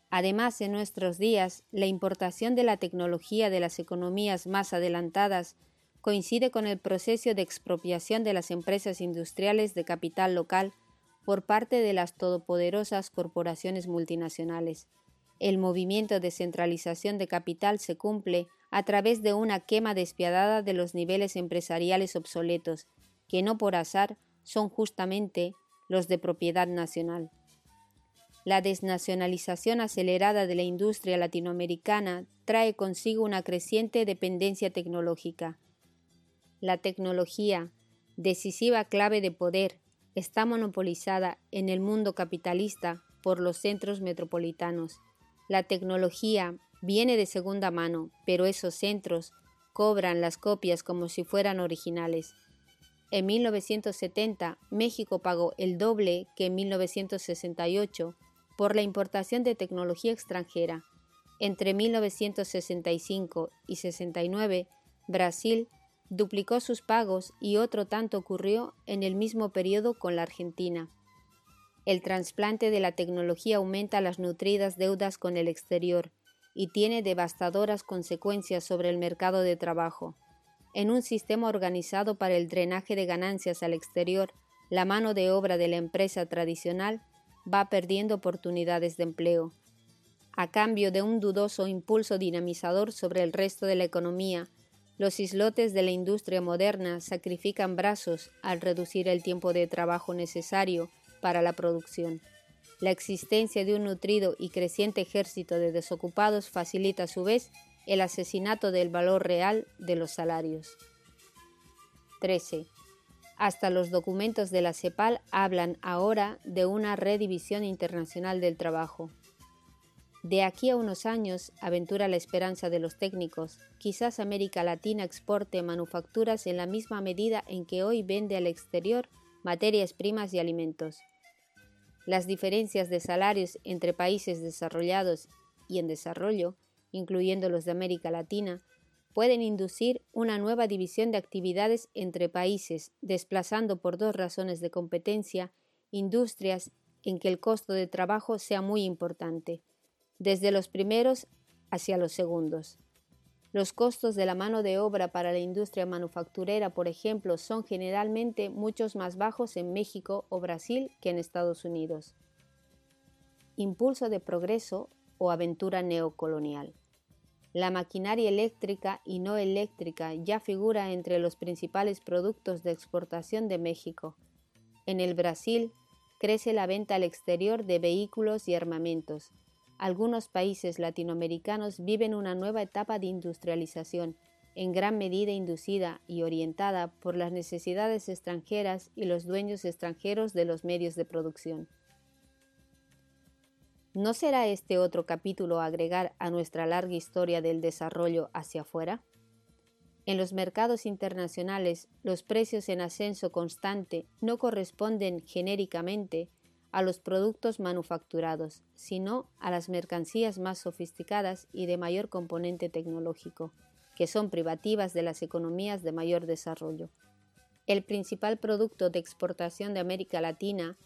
Además, en nuestros días, la importación de la tecnología de las economías más adelantadas coincide con el proceso de expropiación de las empresas industriales de capital local por parte de las todopoderosas corporaciones multinacionales. El movimiento de centralización de capital se cumple a través de una quema despiadada de los niveles empresariales obsoletos, que no por azar son justamente los de propiedad nacional. La desnacionalización acelerada de la industria latinoamericana trae consigo una creciente dependencia tecnológica. La tecnología, decisiva clave de poder, está monopolizada en el mundo capitalista por los centros metropolitanos. La tecnología viene de segunda mano, pero esos centros cobran las copias como si fueran originales. En 1970, México pagó el doble que en 1968 por la importación de tecnología extranjera. Entre 1965 y 69, Brasil duplicó sus pagos y otro tanto ocurrió en el mismo periodo con la Argentina. El trasplante de la tecnología aumenta las nutridas deudas con el exterior y tiene devastadoras consecuencias sobre el mercado de trabajo. En un sistema organizado para el drenaje de ganancias al exterior, la mano de obra de la empresa tradicional va perdiendo oportunidades de empleo. A cambio de un dudoso impulso dinamizador sobre el resto de la economía, los islotes de la industria moderna sacrifican brazos al reducir el tiempo de trabajo necesario para la producción. La existencia de un nutrido y creciente ejército de desocupados facilita a su vez el asesinato del valor real de los salarios. 13. Hasta los documentos de la CEPAL hablan ahora de una redivisión internacional del trabajo. De aquí a unos años, aventura la esperanza de los técnicos, quizás América Latina exporte manufacturas en la misma medida en que hoy vende al exterior materias primas y alimentos. Las diferencias de salarios entre países desarrollados y en desarrollo, incluyendo los de América Latina, pueden inducir una nueva división de actividades entre países, desplazando por dos razones de competencia industrias en que el costo de trabajo sea muy importante, desde los primeros hacia los segundos. Los costos de la mano de obra para la industria manufacturera, por ejemplo, son generalmente muchos más bajos en México o Brasil que en Estados Unidos. Impulso de progreso o aventura neocolonial. La maquinaria eléctrica y no eléctrica ya figura entre los principales productos de exportación de México. En el Brasil crece la venta al exterior de vehículos y armamentos. Algunos países latinoamericanos viven una nueva etapa de industrialización, en gran medida inducida y orientada por las necesidades extranjeras y los dueños extranjeros de los medios de producción. ¿No será este otro capítulo agregar a nuestra larga historia del desarrollo hacia afuera? En los mercados internacionales, los precios en ascenso constante no corresponden genéricamente a los productos manufacturados, sino a las mercancías más sofisticadas y de mayor componente tecnológico, que son privativas de las economías de mayor desarrollo. El principal producto de exportación de América Latina,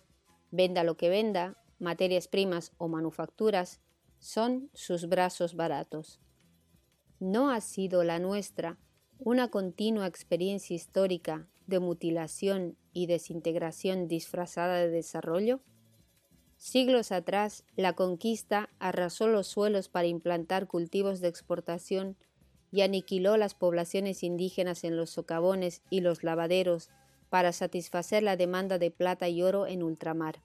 venda lo que venda, materias primas o manufacturas, son sus brazos baratos. ¿No ha sido la nuestra una continua experiencia histórica de mutilación y desintegración disfrazada de desarrollo? Siglos atrás, la conquista arrasó los suelos para implantar cultivos de exportación y aniquiló las poblaciones indígenas en los socavones y los lavaderos para satisfacer la demanda de plata y oro en ultramar.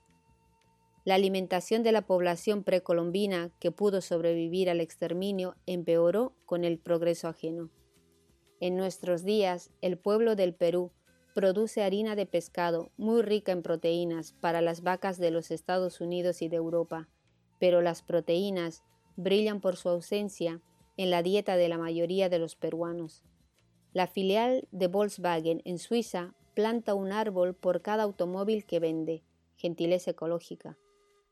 La alimentación de la población precolombina que pudo sobrevivir al exterminio empeoró con el progreso ajeno. En nuestros días, el pueblo del Perú produce harina de pescado muy rica en proteínas para las vacas de los Estados Unidos y de Europa, pero las proteínas brillan por su ausencia en la dieta de la mayoría de los peruanos. La filial de Volkswagen en Suiza planta un árbol por cada automóvil que vende, gentileza ecológica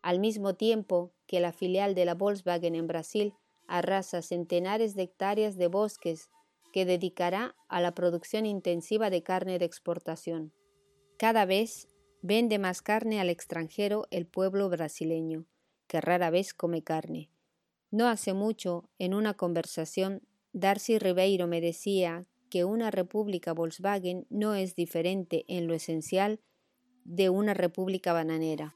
al mismo tiempo que la filial de la Volkswagen en Brasil arrasa centenares de hectáreas de bosques que dedicará a la producción intensiva de carne de exportación. Cada vez vende más carne al extranjero el pueblo brasileño, que rara vez come carne, No hace mucho, en una conversación, Darcy Ribeiro me decía que una república Volkswagen no es diferente en lo esencial de una república bananera.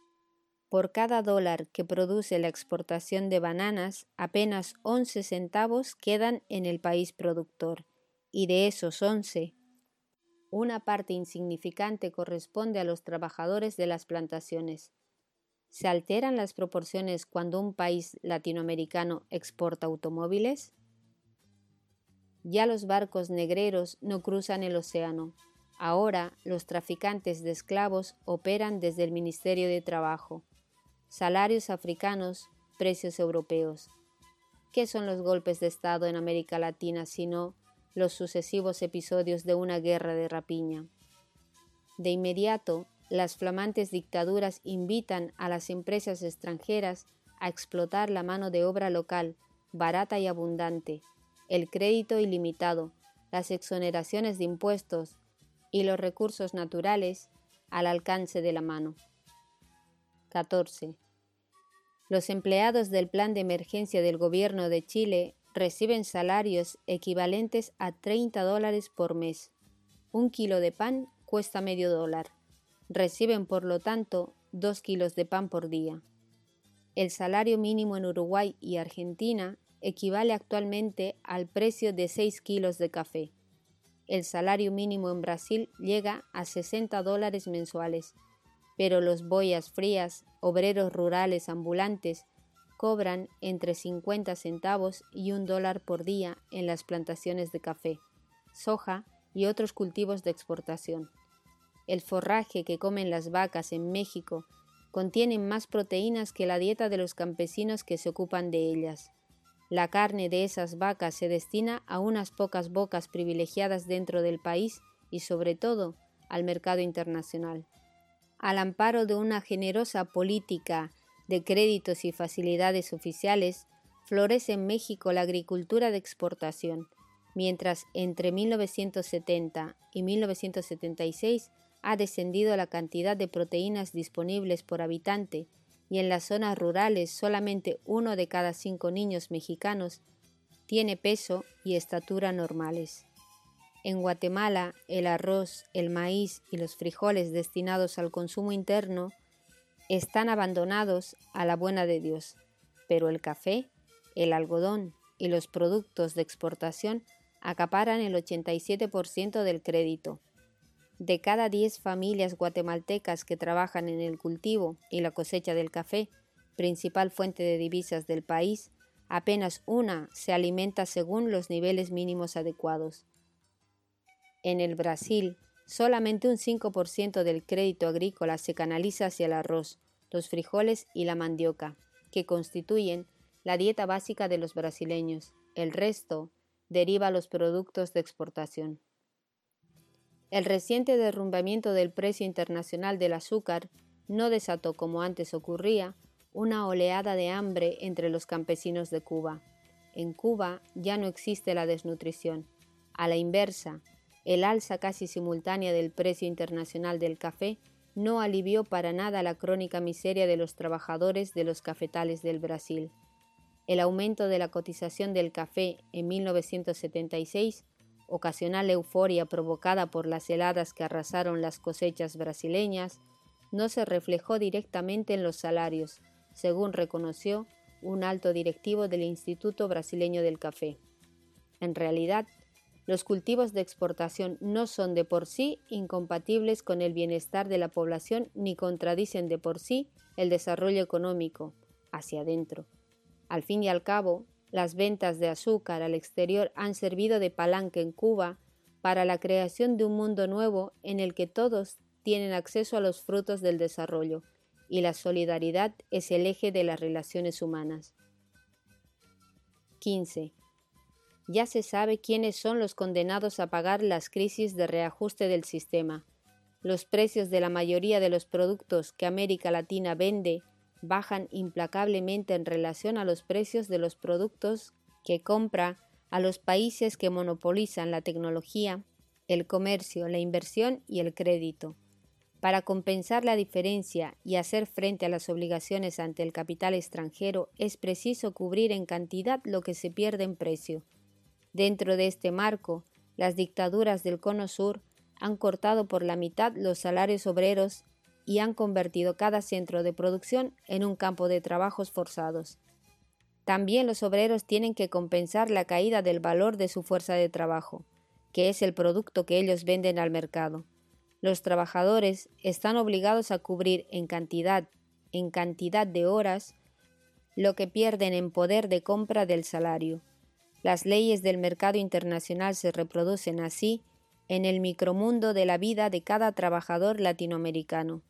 Por cada dólar que produce la exportación de bananas, apenas 11 centavos quedan en el país productor, y de esos 11, una parte insignificante corresponde a los trabajadores de las plantaciones. ¿Se alteran las proporciones cuando un país latinoamericano exporta automóviles? Ya los barcos negreros no cruzan el océano. Ahora los traficantes de esclavos operan desde el Ministerio de Trabajo. Salarios africanos, precios europeos. ¿Qué son los golpes de Estado en América Latina sino los sucesivos episodios de una guerra de rapiña? De inmediato, las flamantes dictaduras invitan a las empresas extranjeras a explotar la mano de obra local, barata y abundante, el crédito ilimitado, las exoneraciones de impuestos y los recursos naturales al alcance de la mano. 14. Los empleados del plan de emergencia del gobierno de Chile reciben salarios equivalentes a 30 dólares por mes. Un kilo de pan cuesta medio dólar. Reciben, por lo tanto, dos kilos de pan por día. El salario mínimo en Uruguay y Argentina equivale actualmente al precio de 6 kilos de café. El salario mínimo en Brasil llega a 60 dólares mensuales, pero los boyas frías, obreros rurales ambulantes, cobran entre 50 centavos y un dólar por día en las plantaciones de café, soja y otros cultivos de exportación. El forraje que comen las vacas en México contiene más proteínas que la dieta de los campesinos que se ocupan de ellas. La carne de esas vacas se destina a unas pocas bocas privilegiadas dentro del país y sobre todo al mercado internacional. Al amparo de una generosa política de créditos y facilidades oficiales, florece en México la agricultura de exportación, mientras entre 1970 y 1976 ha descendido la cantidad de proteínas disponibles por habitante y en las zonas rurales solamente uno de cada cinco niños mexicanos tiene peso y estatura normales. En Guatemala, el arroz, el maíz y los frijoles destinados al consumo interno están abandonados a la buena de Dios, pero el café, el algodón y los productos de exportación acaparan el 87% del crédito. De cada 10 familias guatemaltecas que trabajan en el cultivo y la cosecha del café, principal fuente de divisas del país, apenas una se alimenta según los niveles mínimos adecuados. En el Brasil, solamente un 5% del crédito agrícola se canaliza hacia el arroz, los frijoles y la mandioca, que constituyen la dieta básica de los brasileños. El resto deriva a los productos de exportación. El reciente derrumbamiento del precio internacional del azúcar no desató, como antes ocurría, una oleada de hambre entre los campesinos de Cuba. En Cuba ya no existe la desnutrición. A la inversa, el alza casi simultánea del precio internacional del café no alivió para nada la crónica miseria de los trabajadores de los cafetales del Brasil. El aumento de la cotización del café en 1976 ocasional euforia provocada por las heladas que arrasaron las cosechas brasileñas, no se reflejó directamente en los salarios, según reconoció un alto directivo del Instituto Brasileño del Café. En realidad, los cultivos de exportación no son de por sí incompatibles con el bienestar de la población ni contradicen de por sí el desarrollo económico hacia adentro. Al fin y al cabo, las ventas de azúcar al exterior han servido de palanca en Cuba para la creación de un mundo nuevo en el que todos tienen acceso a los frutos del desarrollo y la solidaridad es el eje de las relaciones humanas. 15. Ya se sabe quiénes son los condenados a pagar las crisis de reajuste del sistema. Los precios de la mayoría de los productos que América Latina vende bajan implacablemente en relación a los precios de los productos que compra a los países que monopolizan la tecnología, el comercio, la inversión y el crédito. Para compensar la diferencia y hacer frente a las obligaciones ante el capital extranjero es preciso cubrir en cantidad lo que se pierde en precio. Dentro de este marco, las dictaduras del Cono Sur han cortado por la mitad los salarios obreros y han convertido cada centro de producción en un campo de trabajos forzados. También los obreros tienen que compensar la caída del valor de su fuerza de trabajo, que es el producto que ellos venden al mercado. Los trabajadores están obligados a cubrir en cantidad, en cantidad de horas, lo que pierden en poder de compra del salario. Las leyes del mercado internacional se reproducen así en el micromundo de la vida de cada trabajador latinoamericano.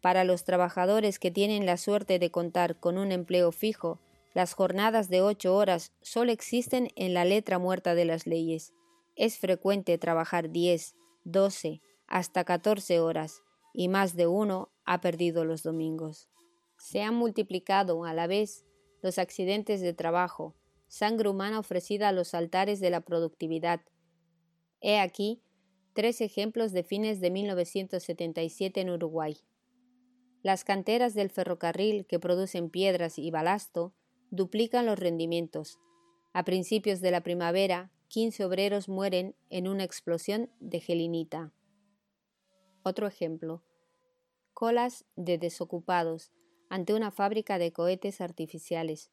Para los trabajadores que tienen la suerte de contar con un empleo fijo, las jornadas de ocho horas solo existen en la letra muerta de las leyes. Es frecuente trabajar diez, doce, hasta 14 horas, y más de uno ha perdido los domingos. Se han multiplicado a la vez los accidentes de trabajo, sangre humana ofrecida a los altares de la productividad. He aquí tres ejemplos de fines de 1977 en Uruguay. Las canteras del ferrocarril que producen piedras y balasto duplican los rendimientos. A principios de la primavera, 15 obreros mueren en una explosión de gelinita. Otro ejemplo. Colas de desocupados ante una fábrica de cohetes artificiales.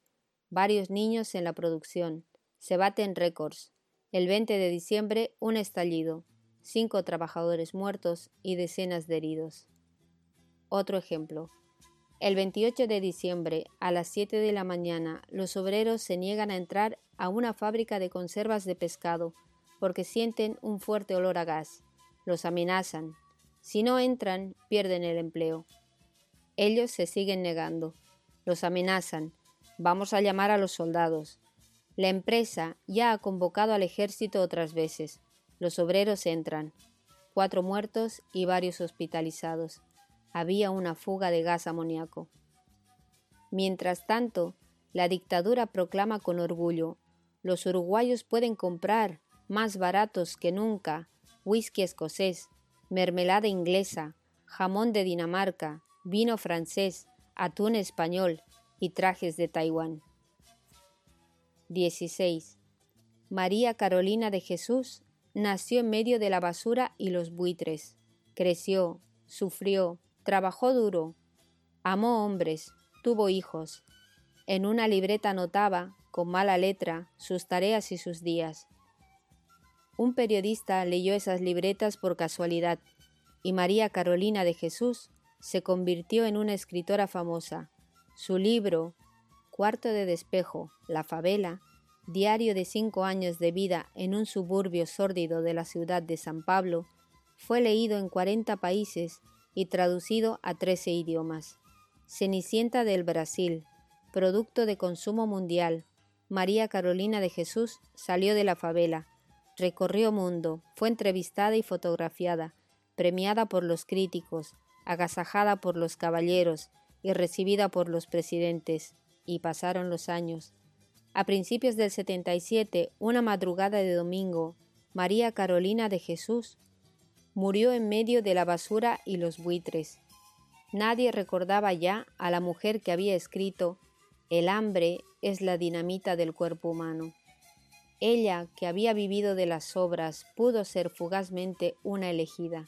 Varios niños en la producción. Se baten récords. El 20 de diciembre, un estallido. Cinco trabajadores muertos y decenas de heridos. Otro ejemplo. El 28 de diciembre, a las 7 de la mañana, los obreros se niegan a entrar a una fábrica de conservas de pescado porque sienten un fuerte olor a gas. Los amenazan, si no entran, pierden el empleo. Ellos se siguen negando. Los amenazan. Vamos a llamar a los soldados. La empresa ya ha convocado al ejército otras veces. Los obreros entran. Cuatro muertos y varios hospitalizados. Había una fuga de gas amoníaco. Mientras tanto, la dictadura proclama con orgullo, los uruguayos pueden comprar, más baratos que nunca, whisky escocés, mermelada inglesa, jamón de Dinamarca, vino francés, atún español y trajes de Taiwán. 16. María Carolina de Jesús nació en medio de la basura y los buitres. Creció, sufrió, trabajó duro, amó hombres, tuvo hijos. En una libreta anotaba, con mala letra, sus tareas y sus días. Un periodista leyó esas libretas por casualidad y María Carolina de Jesús se convirtió en una escritora famosa. Su libro, Cuarto de Despejo, La Favela, diario de cinco años de vida en un suburbio sórdido de la ciudad de San Pablo, fue leído en 40 países y traducido a 13 idiomas. Cenicienta del Brasil, producto de consumo mundial, María Carolina de Jesús salió de la favela, Recorrió mundo, fue entrevistada y fotografiada, premiada por los críticos, agasajada por los caballeros y recibida por los presidentes, y pasaron los años. A principios del 77, una madrugada de domingo, María Carolina de Jesús murió en medio de la basura y los buitres. Nadie recordaba ya a la mujer que había escrito El hambre es la dinamita del cuerpo humano. Ella, que había vivido de las obras, pudo ser fugazmente una elegida.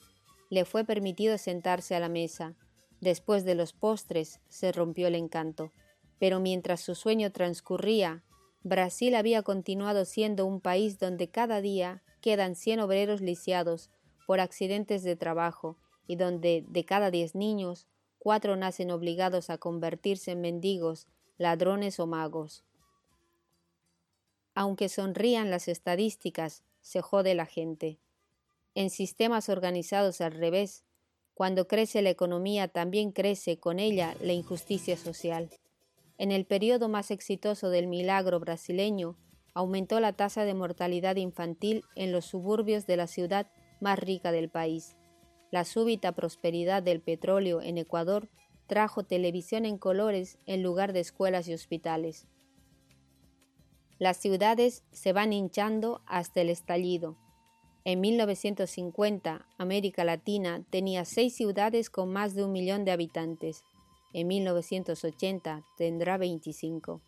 Le fue permitido sentarse a la mesa. Después de los postres se rompió el encanto. Pero mientras su sueño transcurría, Brasil había continuado siendo un país donde cada día quedan cien obreros lisiados por accidentes de trabajo y donde de cada diez niños, cuatro nacen obligados a convertirse en mendigos, ladrones o magos. Aunque sonrían las estadísticas, se jode la gente. En sistemas organizados al revés, cuando crece la economía también crece con ella la injusticia social. En el periodo más exitoso del milagro brasileño, aumentó la tasa de mortalidad infantil en los suburbios de la ciudad más rica del país. La súbita prosperidad del petróleo en Ecuador trajo televisión en colores en lugar de escuelas y hospitales. Las ciudades se van hinchando hasta el estallido. En 1950, América Latina tenía seis ciudades con más de un millón de habitantes. En 1980 tendrá 25.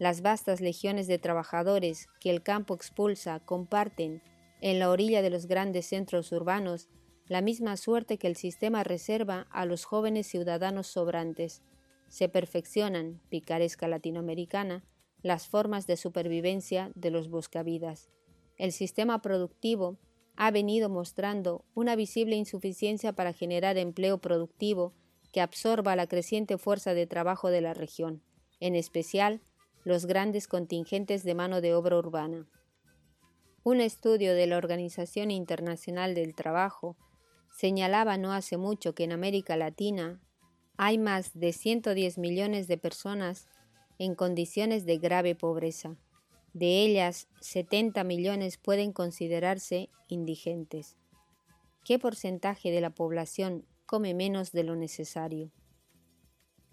Las vastas legiones de trabajadores que el campo expulsa comparten, en la orilla de los grandes centros urbanos, la misma suerte que el sistema reserva a los jóvenes ciudadanos sobrantes. Se perfeccionan, picaresca latinoamericana, las formas de supervivencia de los buscavidas. El sistema productivo ha venido mostrando una visible insuficiencia para generar empleo productivo que absorba la creciente fuerza de trabajo de la región, en especial los grandes contingentes de mano de obra urbana. Un estudio de la Organización Internacional del Trabajo señalaba no hace mucho que en América Latina hay más de 110 millones de personas en condiciones de grave pobreza. De ellas, 70 millones pueden considerarse indigentes. ¿Qué porcentaje de la población come menos de lo necesario?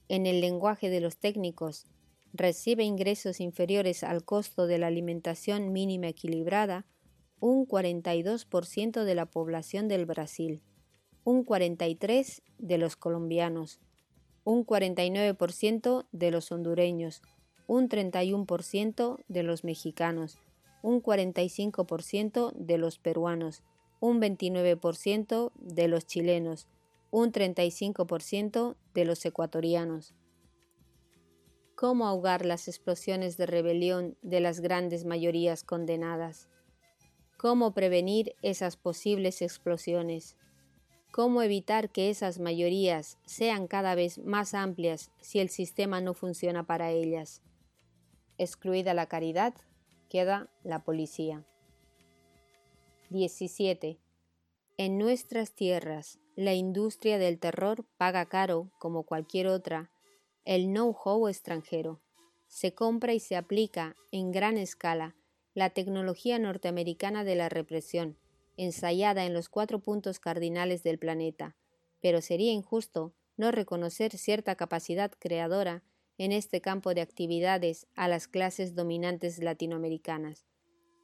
En el lenguaje de los técnicos, recibe ingresos inferiores al costo de la alimentación mínima equilibrada un 42% de la población del Brasil un 43% de los colombianos, un 49% de los hondureños, un 31% de los mexicanos, un 45% de los peruanos, un 29% de los chilenos, un 35% de los ecuatorianos. ¿Cómo ahogar las explosiones de rebelión de las grandes mayorías condenadas? ¿Cómo prevenir esas posibles explosiones? ¿Cómo evitar que esas mayorías sean cada vez más amplias si el sistema no funciona para ellas? Excluida la caridad, queda la policía. 17. En nuestras tierras, la industria del terror paga caro, como cualquier otra, el know-how extranjero. Se compra y se aplica en gran escala la tecnología norteamericana de la represión, ensayada en los cuatro puntos cardinales del planeta, pero sería injusto no reconocer cierta capacidad creadora en este campo de actividades a las clases dominantes latinoamericanas.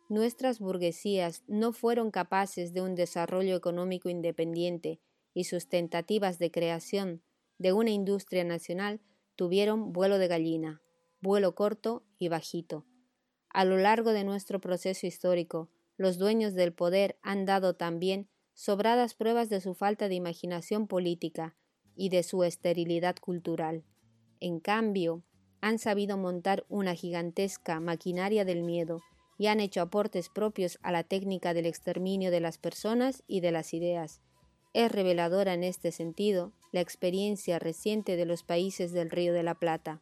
Nuestras burguesías no fueron capaces de un desarrollo económico independiente y sus tentativas de creación de una industria nacional tuvieron vuelo de gallina, vuelo corto y bajito. A lo largo de nuestro proceso histórico, los dueños del poder han dado también sobradas pruebas de su falta de imaginación política y de su esterilidad cultural. En cambio, han sabido montar una gigantesca maquinaria del miedo y han hecho aportes propios a la técnica del exterminio de las personas y de las ideas. Es reveladora en este sentido la experiencia reciente de los países del Río de la Plata.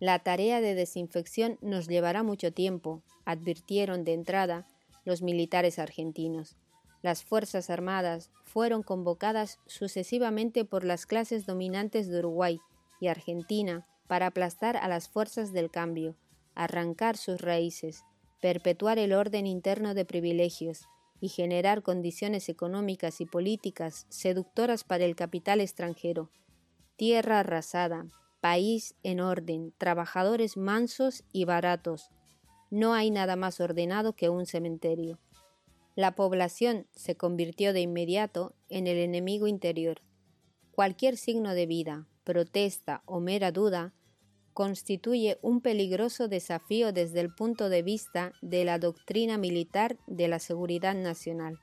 La tarea de desinfección nos llevará mucho tiempo, advirtieron de entrada los militares argentinos. Las Fuerzas Armadas fueron convocadas sucesivamente por las clases dominantes de Uruguay y Argentina para aplastar a las fuerzas del cambio, arrancar sus raíces, perpetuar el orden interno de privilegios y generar condiciones económicas y políticas seductoras para el capital extranjero. Tierra arrasada, país en orden, trabajadores mansos y baratos. No hay nada más ordenado que un cementerio. La población se convirtió de inmediato en el enemigo interior. Cualquier signo de vida, protesta o mera duda constituye un peligroso desafío desde el punto de vista de la doctrina militar de la seguridad nacional.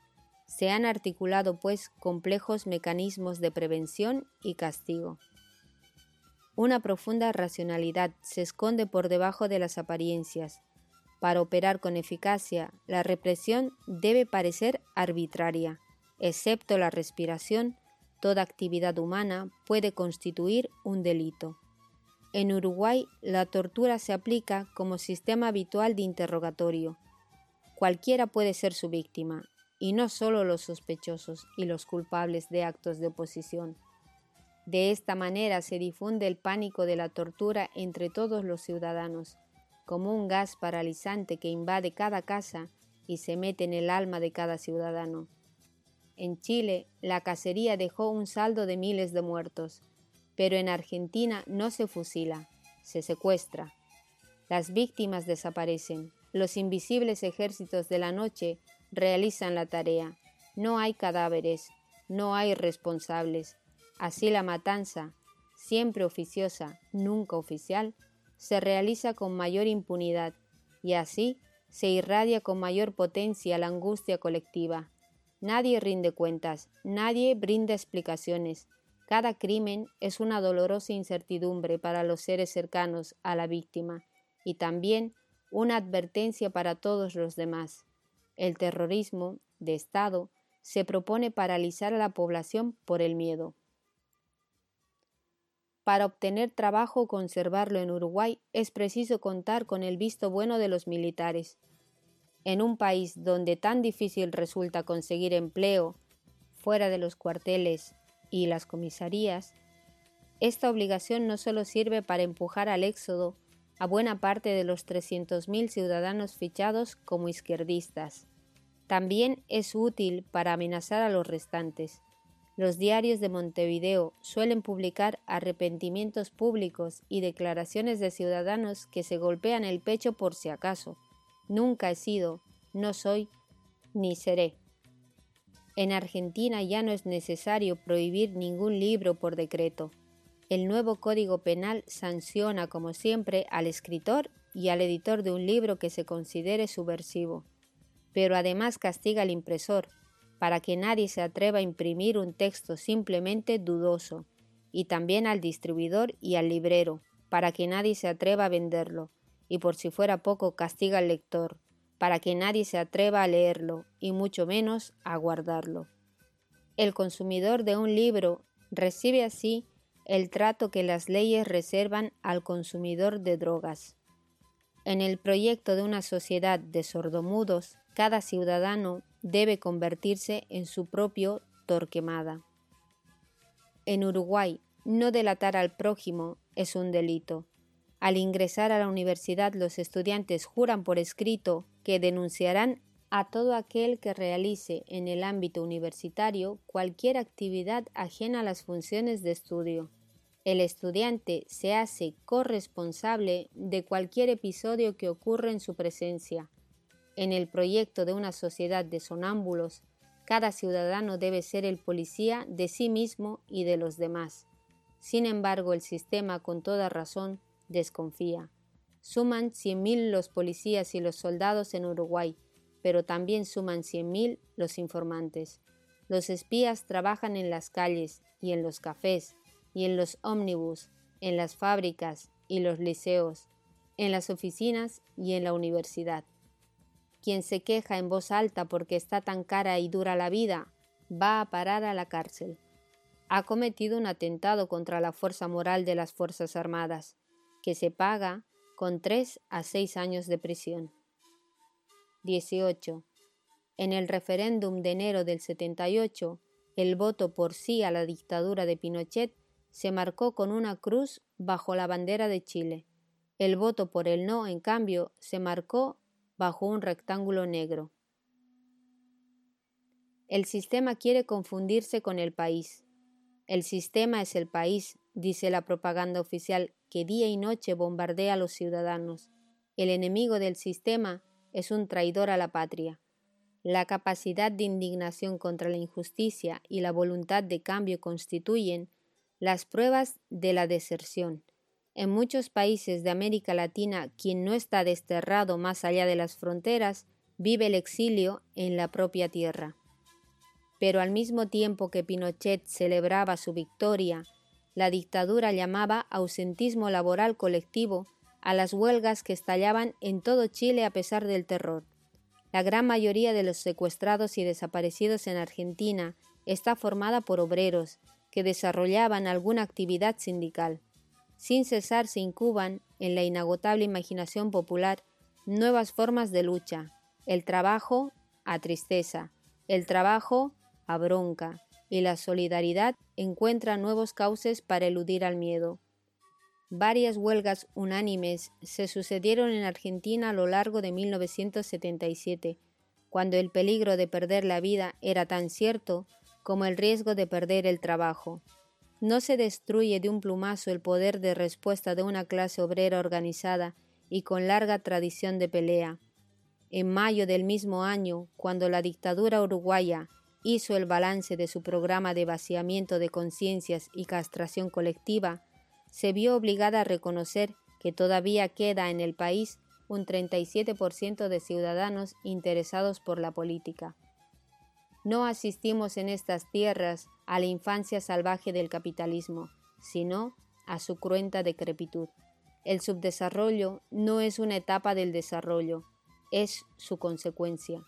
Se han articulado, pues, complejos mecanismos de prevención y castigo. Una profunda racionalidad se esconde por debajo de las apariencias. Para operar con eficacia, la represión debe parecer arbitraria. Excepto la respiración, toda actividad humana puede constituir un delito. En Uruguay, la tortura se aplica como sistema habitual de interrogatorio. Cualquiera puede ser su víctima, y no solo los sospechosos y los culpables de actos de oposición. De esta manera se difunde el pánico de la tortura entre todos los ciudadanos, como un gas paralizante que invade cada casa y se mete en el alma de cada ciudadano. En Chile, la cacería dejó un saldo de miles de muertos, pero en Argentina no se fusila, se secuestra. Las víctimas desaparecen, los invisibles ejércitos de la noche realizan la tarea. No hay cadáveres, no hay responsables. Así la matanza, siempre oficiosa, nunca oficial, se realiza con mayor impunidad y así se irradia con mayor potencia la angustia colectiva. Nadie rinde cuentas, nadie brinda explicaciones. Cada crimen es una dolorosa incertidumbre para los seres cercanos a la víctima y también una advertencia para todos los demás. El terrorismo de Estado se propone paralizar a la población por el miedo. Para obtener trabajo o conservarlo en Uruguay es preciso contar con el visto bueno de los militares. En un país donde tan difícil resulta conseguir empleo fuera de los cuarteles y las comisarías, esta obligación no solo sirve para empujar al éxodo a buena parte de los 300.000 ciudadanos fichados como izquierdistas, también es útil para amenazar a los restantes. Los diarios de Montevideo suelen publicar arrepentimientos públicos y declaraciones de ciudadanos que se golpean el pecho por si acaso. Nunca he sido, no soy, ni seré. En Argentina ya no es necesario prohibir ningún libro por decreto. El nuevo Código Penal sanciona, como siempre, al escritor y al editor de un libro que se considere subversivo, pero además castiga al impresor, para que nadie se atreva a imprimir un texto simplemente dudoso, y también al distribuidor y al librero, para que nadie se atreva a venderlo, y por si fuera poco castiga al lector, para que nadie se atreva a leerlo, y mucho menos a guardarlo. El consumidor de un libro recibe así el trato que las leyes reservan al consumidor de drogas. En el proyecto de una sociedad de sordomudos, cada ciudadano debe convertirse en su propio Torquemada. En Uruguay, no delatar al prójimo es un delito. Al ingresar a la universidad los estudiantes juran por escrito que denunciarán a todo aquel que realice en el ámbito universitario cualquier actividad ajena a las funciones de estudio. El estudiante se hace corresponsable de cualquier episodio que ocurra en su presencia, en el proyecto de una sociedad de sonámbulos, cada ciudadano debe ser el policía de sí mismo y de los demás. Sin embargo, el sistema, con toda razón, desconfía. Suman 100.000 los policías y los soldados en Uruguay, pero también suman 100.000 los informantes. Los espías trabajan en las calles y en los cafés y en los ómnibus, en las fábricas y los liceos, en las oficinas y en la universidad. Quien se queja en voz alta porque está tan cara y dura la vida, va a parar a la cárcel. Ha cometido un atentado contra la fuerza moral de las Fuerzas Armadas, que se paga con tres a seis años de prisión. 18. En el referéndum de enero del 78, el voto por sí a la dictadura de Pinochet se marcó con una cruz bajo la bandera de Chile. El voto por el no, en cambio, se marcó bajo un rectángulo negro. El sistema quiere confundirse con el país. El sistema es el país, dice la propaganda oficial que día y noche bombardea a los ciudadanos. El enemigo del sistema es un traidor a la patria. La capacidad de indignación contra la injusticia y la voluntad de cambio constituyen las pruebas de la deserción. En muchos países de América Latina, quien no está desterrado más allá de las fronteras, vive el exilio en la propia tierra. Pero al mismo tiempo que Pinochet celebraba su victoria, la dictadura llamaba ausentismo laboral colectivo a las huelgas que estallaban en todo Chile a pesar del terror. La gran mayoría de los secuestrados y desaparecidos en Argentina está formada por obreros que desarrollaban alguna actividad sindical. Sin cesar se incuban en la inagotable imaginación popular nuevas formas de lucha, el trabajo a tristeza, el trabajo a bronca, y la solidaridad encuentra nuevos cauces para eludir al miedo. Varias huelgas unánimes se sucedieron en Argentina a lo largo de 1977, cuando el peligro de perder la vida era tan cierto como el riesgo de perder el trabajo. No se destruye de un plumazo el poder de respuesta de una clase obrera organizada y con larga tradición de pelea. en mayo del mismo año, cuando la dictadura uruguaya hizo el balance de su programa de vaciamiento de conciencias y castración colectiva, se vio obligada a reconocer que todavía queda en el país un 37% de ciudadanos interesados por la política. No asistimos en estas tierras a la infancia salvaje del capitalismo, sino a su cruenta decrepitud. El subdesarrollo no es una etapa del desarrollo, es su consecuencia.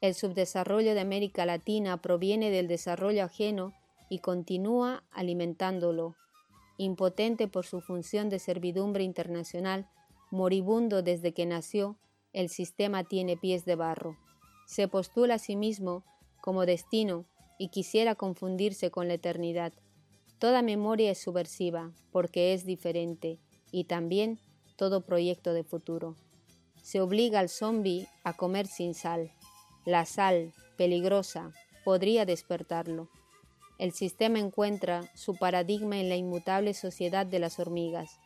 El subdesarrollo de América Latina proviene del desarrollo ajeno y continúa alimentándolo. Impotente por su función de servidumbre internacional, moribundo desde que nació, el sistema tiene pies de barro. Se postula a sí mismo como destino y quisiera confundirse con la eternidad. Toda memoria es subversiva porque es diferente y también todo proyecto de futuro. Se obliga al zombi a comer sin sal. La sal, peligrosa, podría despertarlo. El sistema encuentra su paradigma en la inmutable sociedad de las hormigas.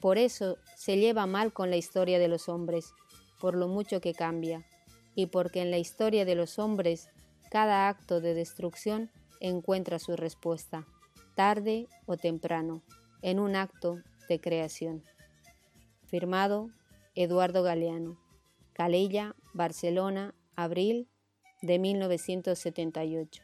Por eso se lleva mal con la historia de los hombres, por lo mucho que cambia, y porque en la historia de los hombres cada acto de destrucción encuentra su respuesta, tarde o temprano, en un acto de creación. Firmado Eduardo Galeano, Calella, Barcelona, abril de 1978.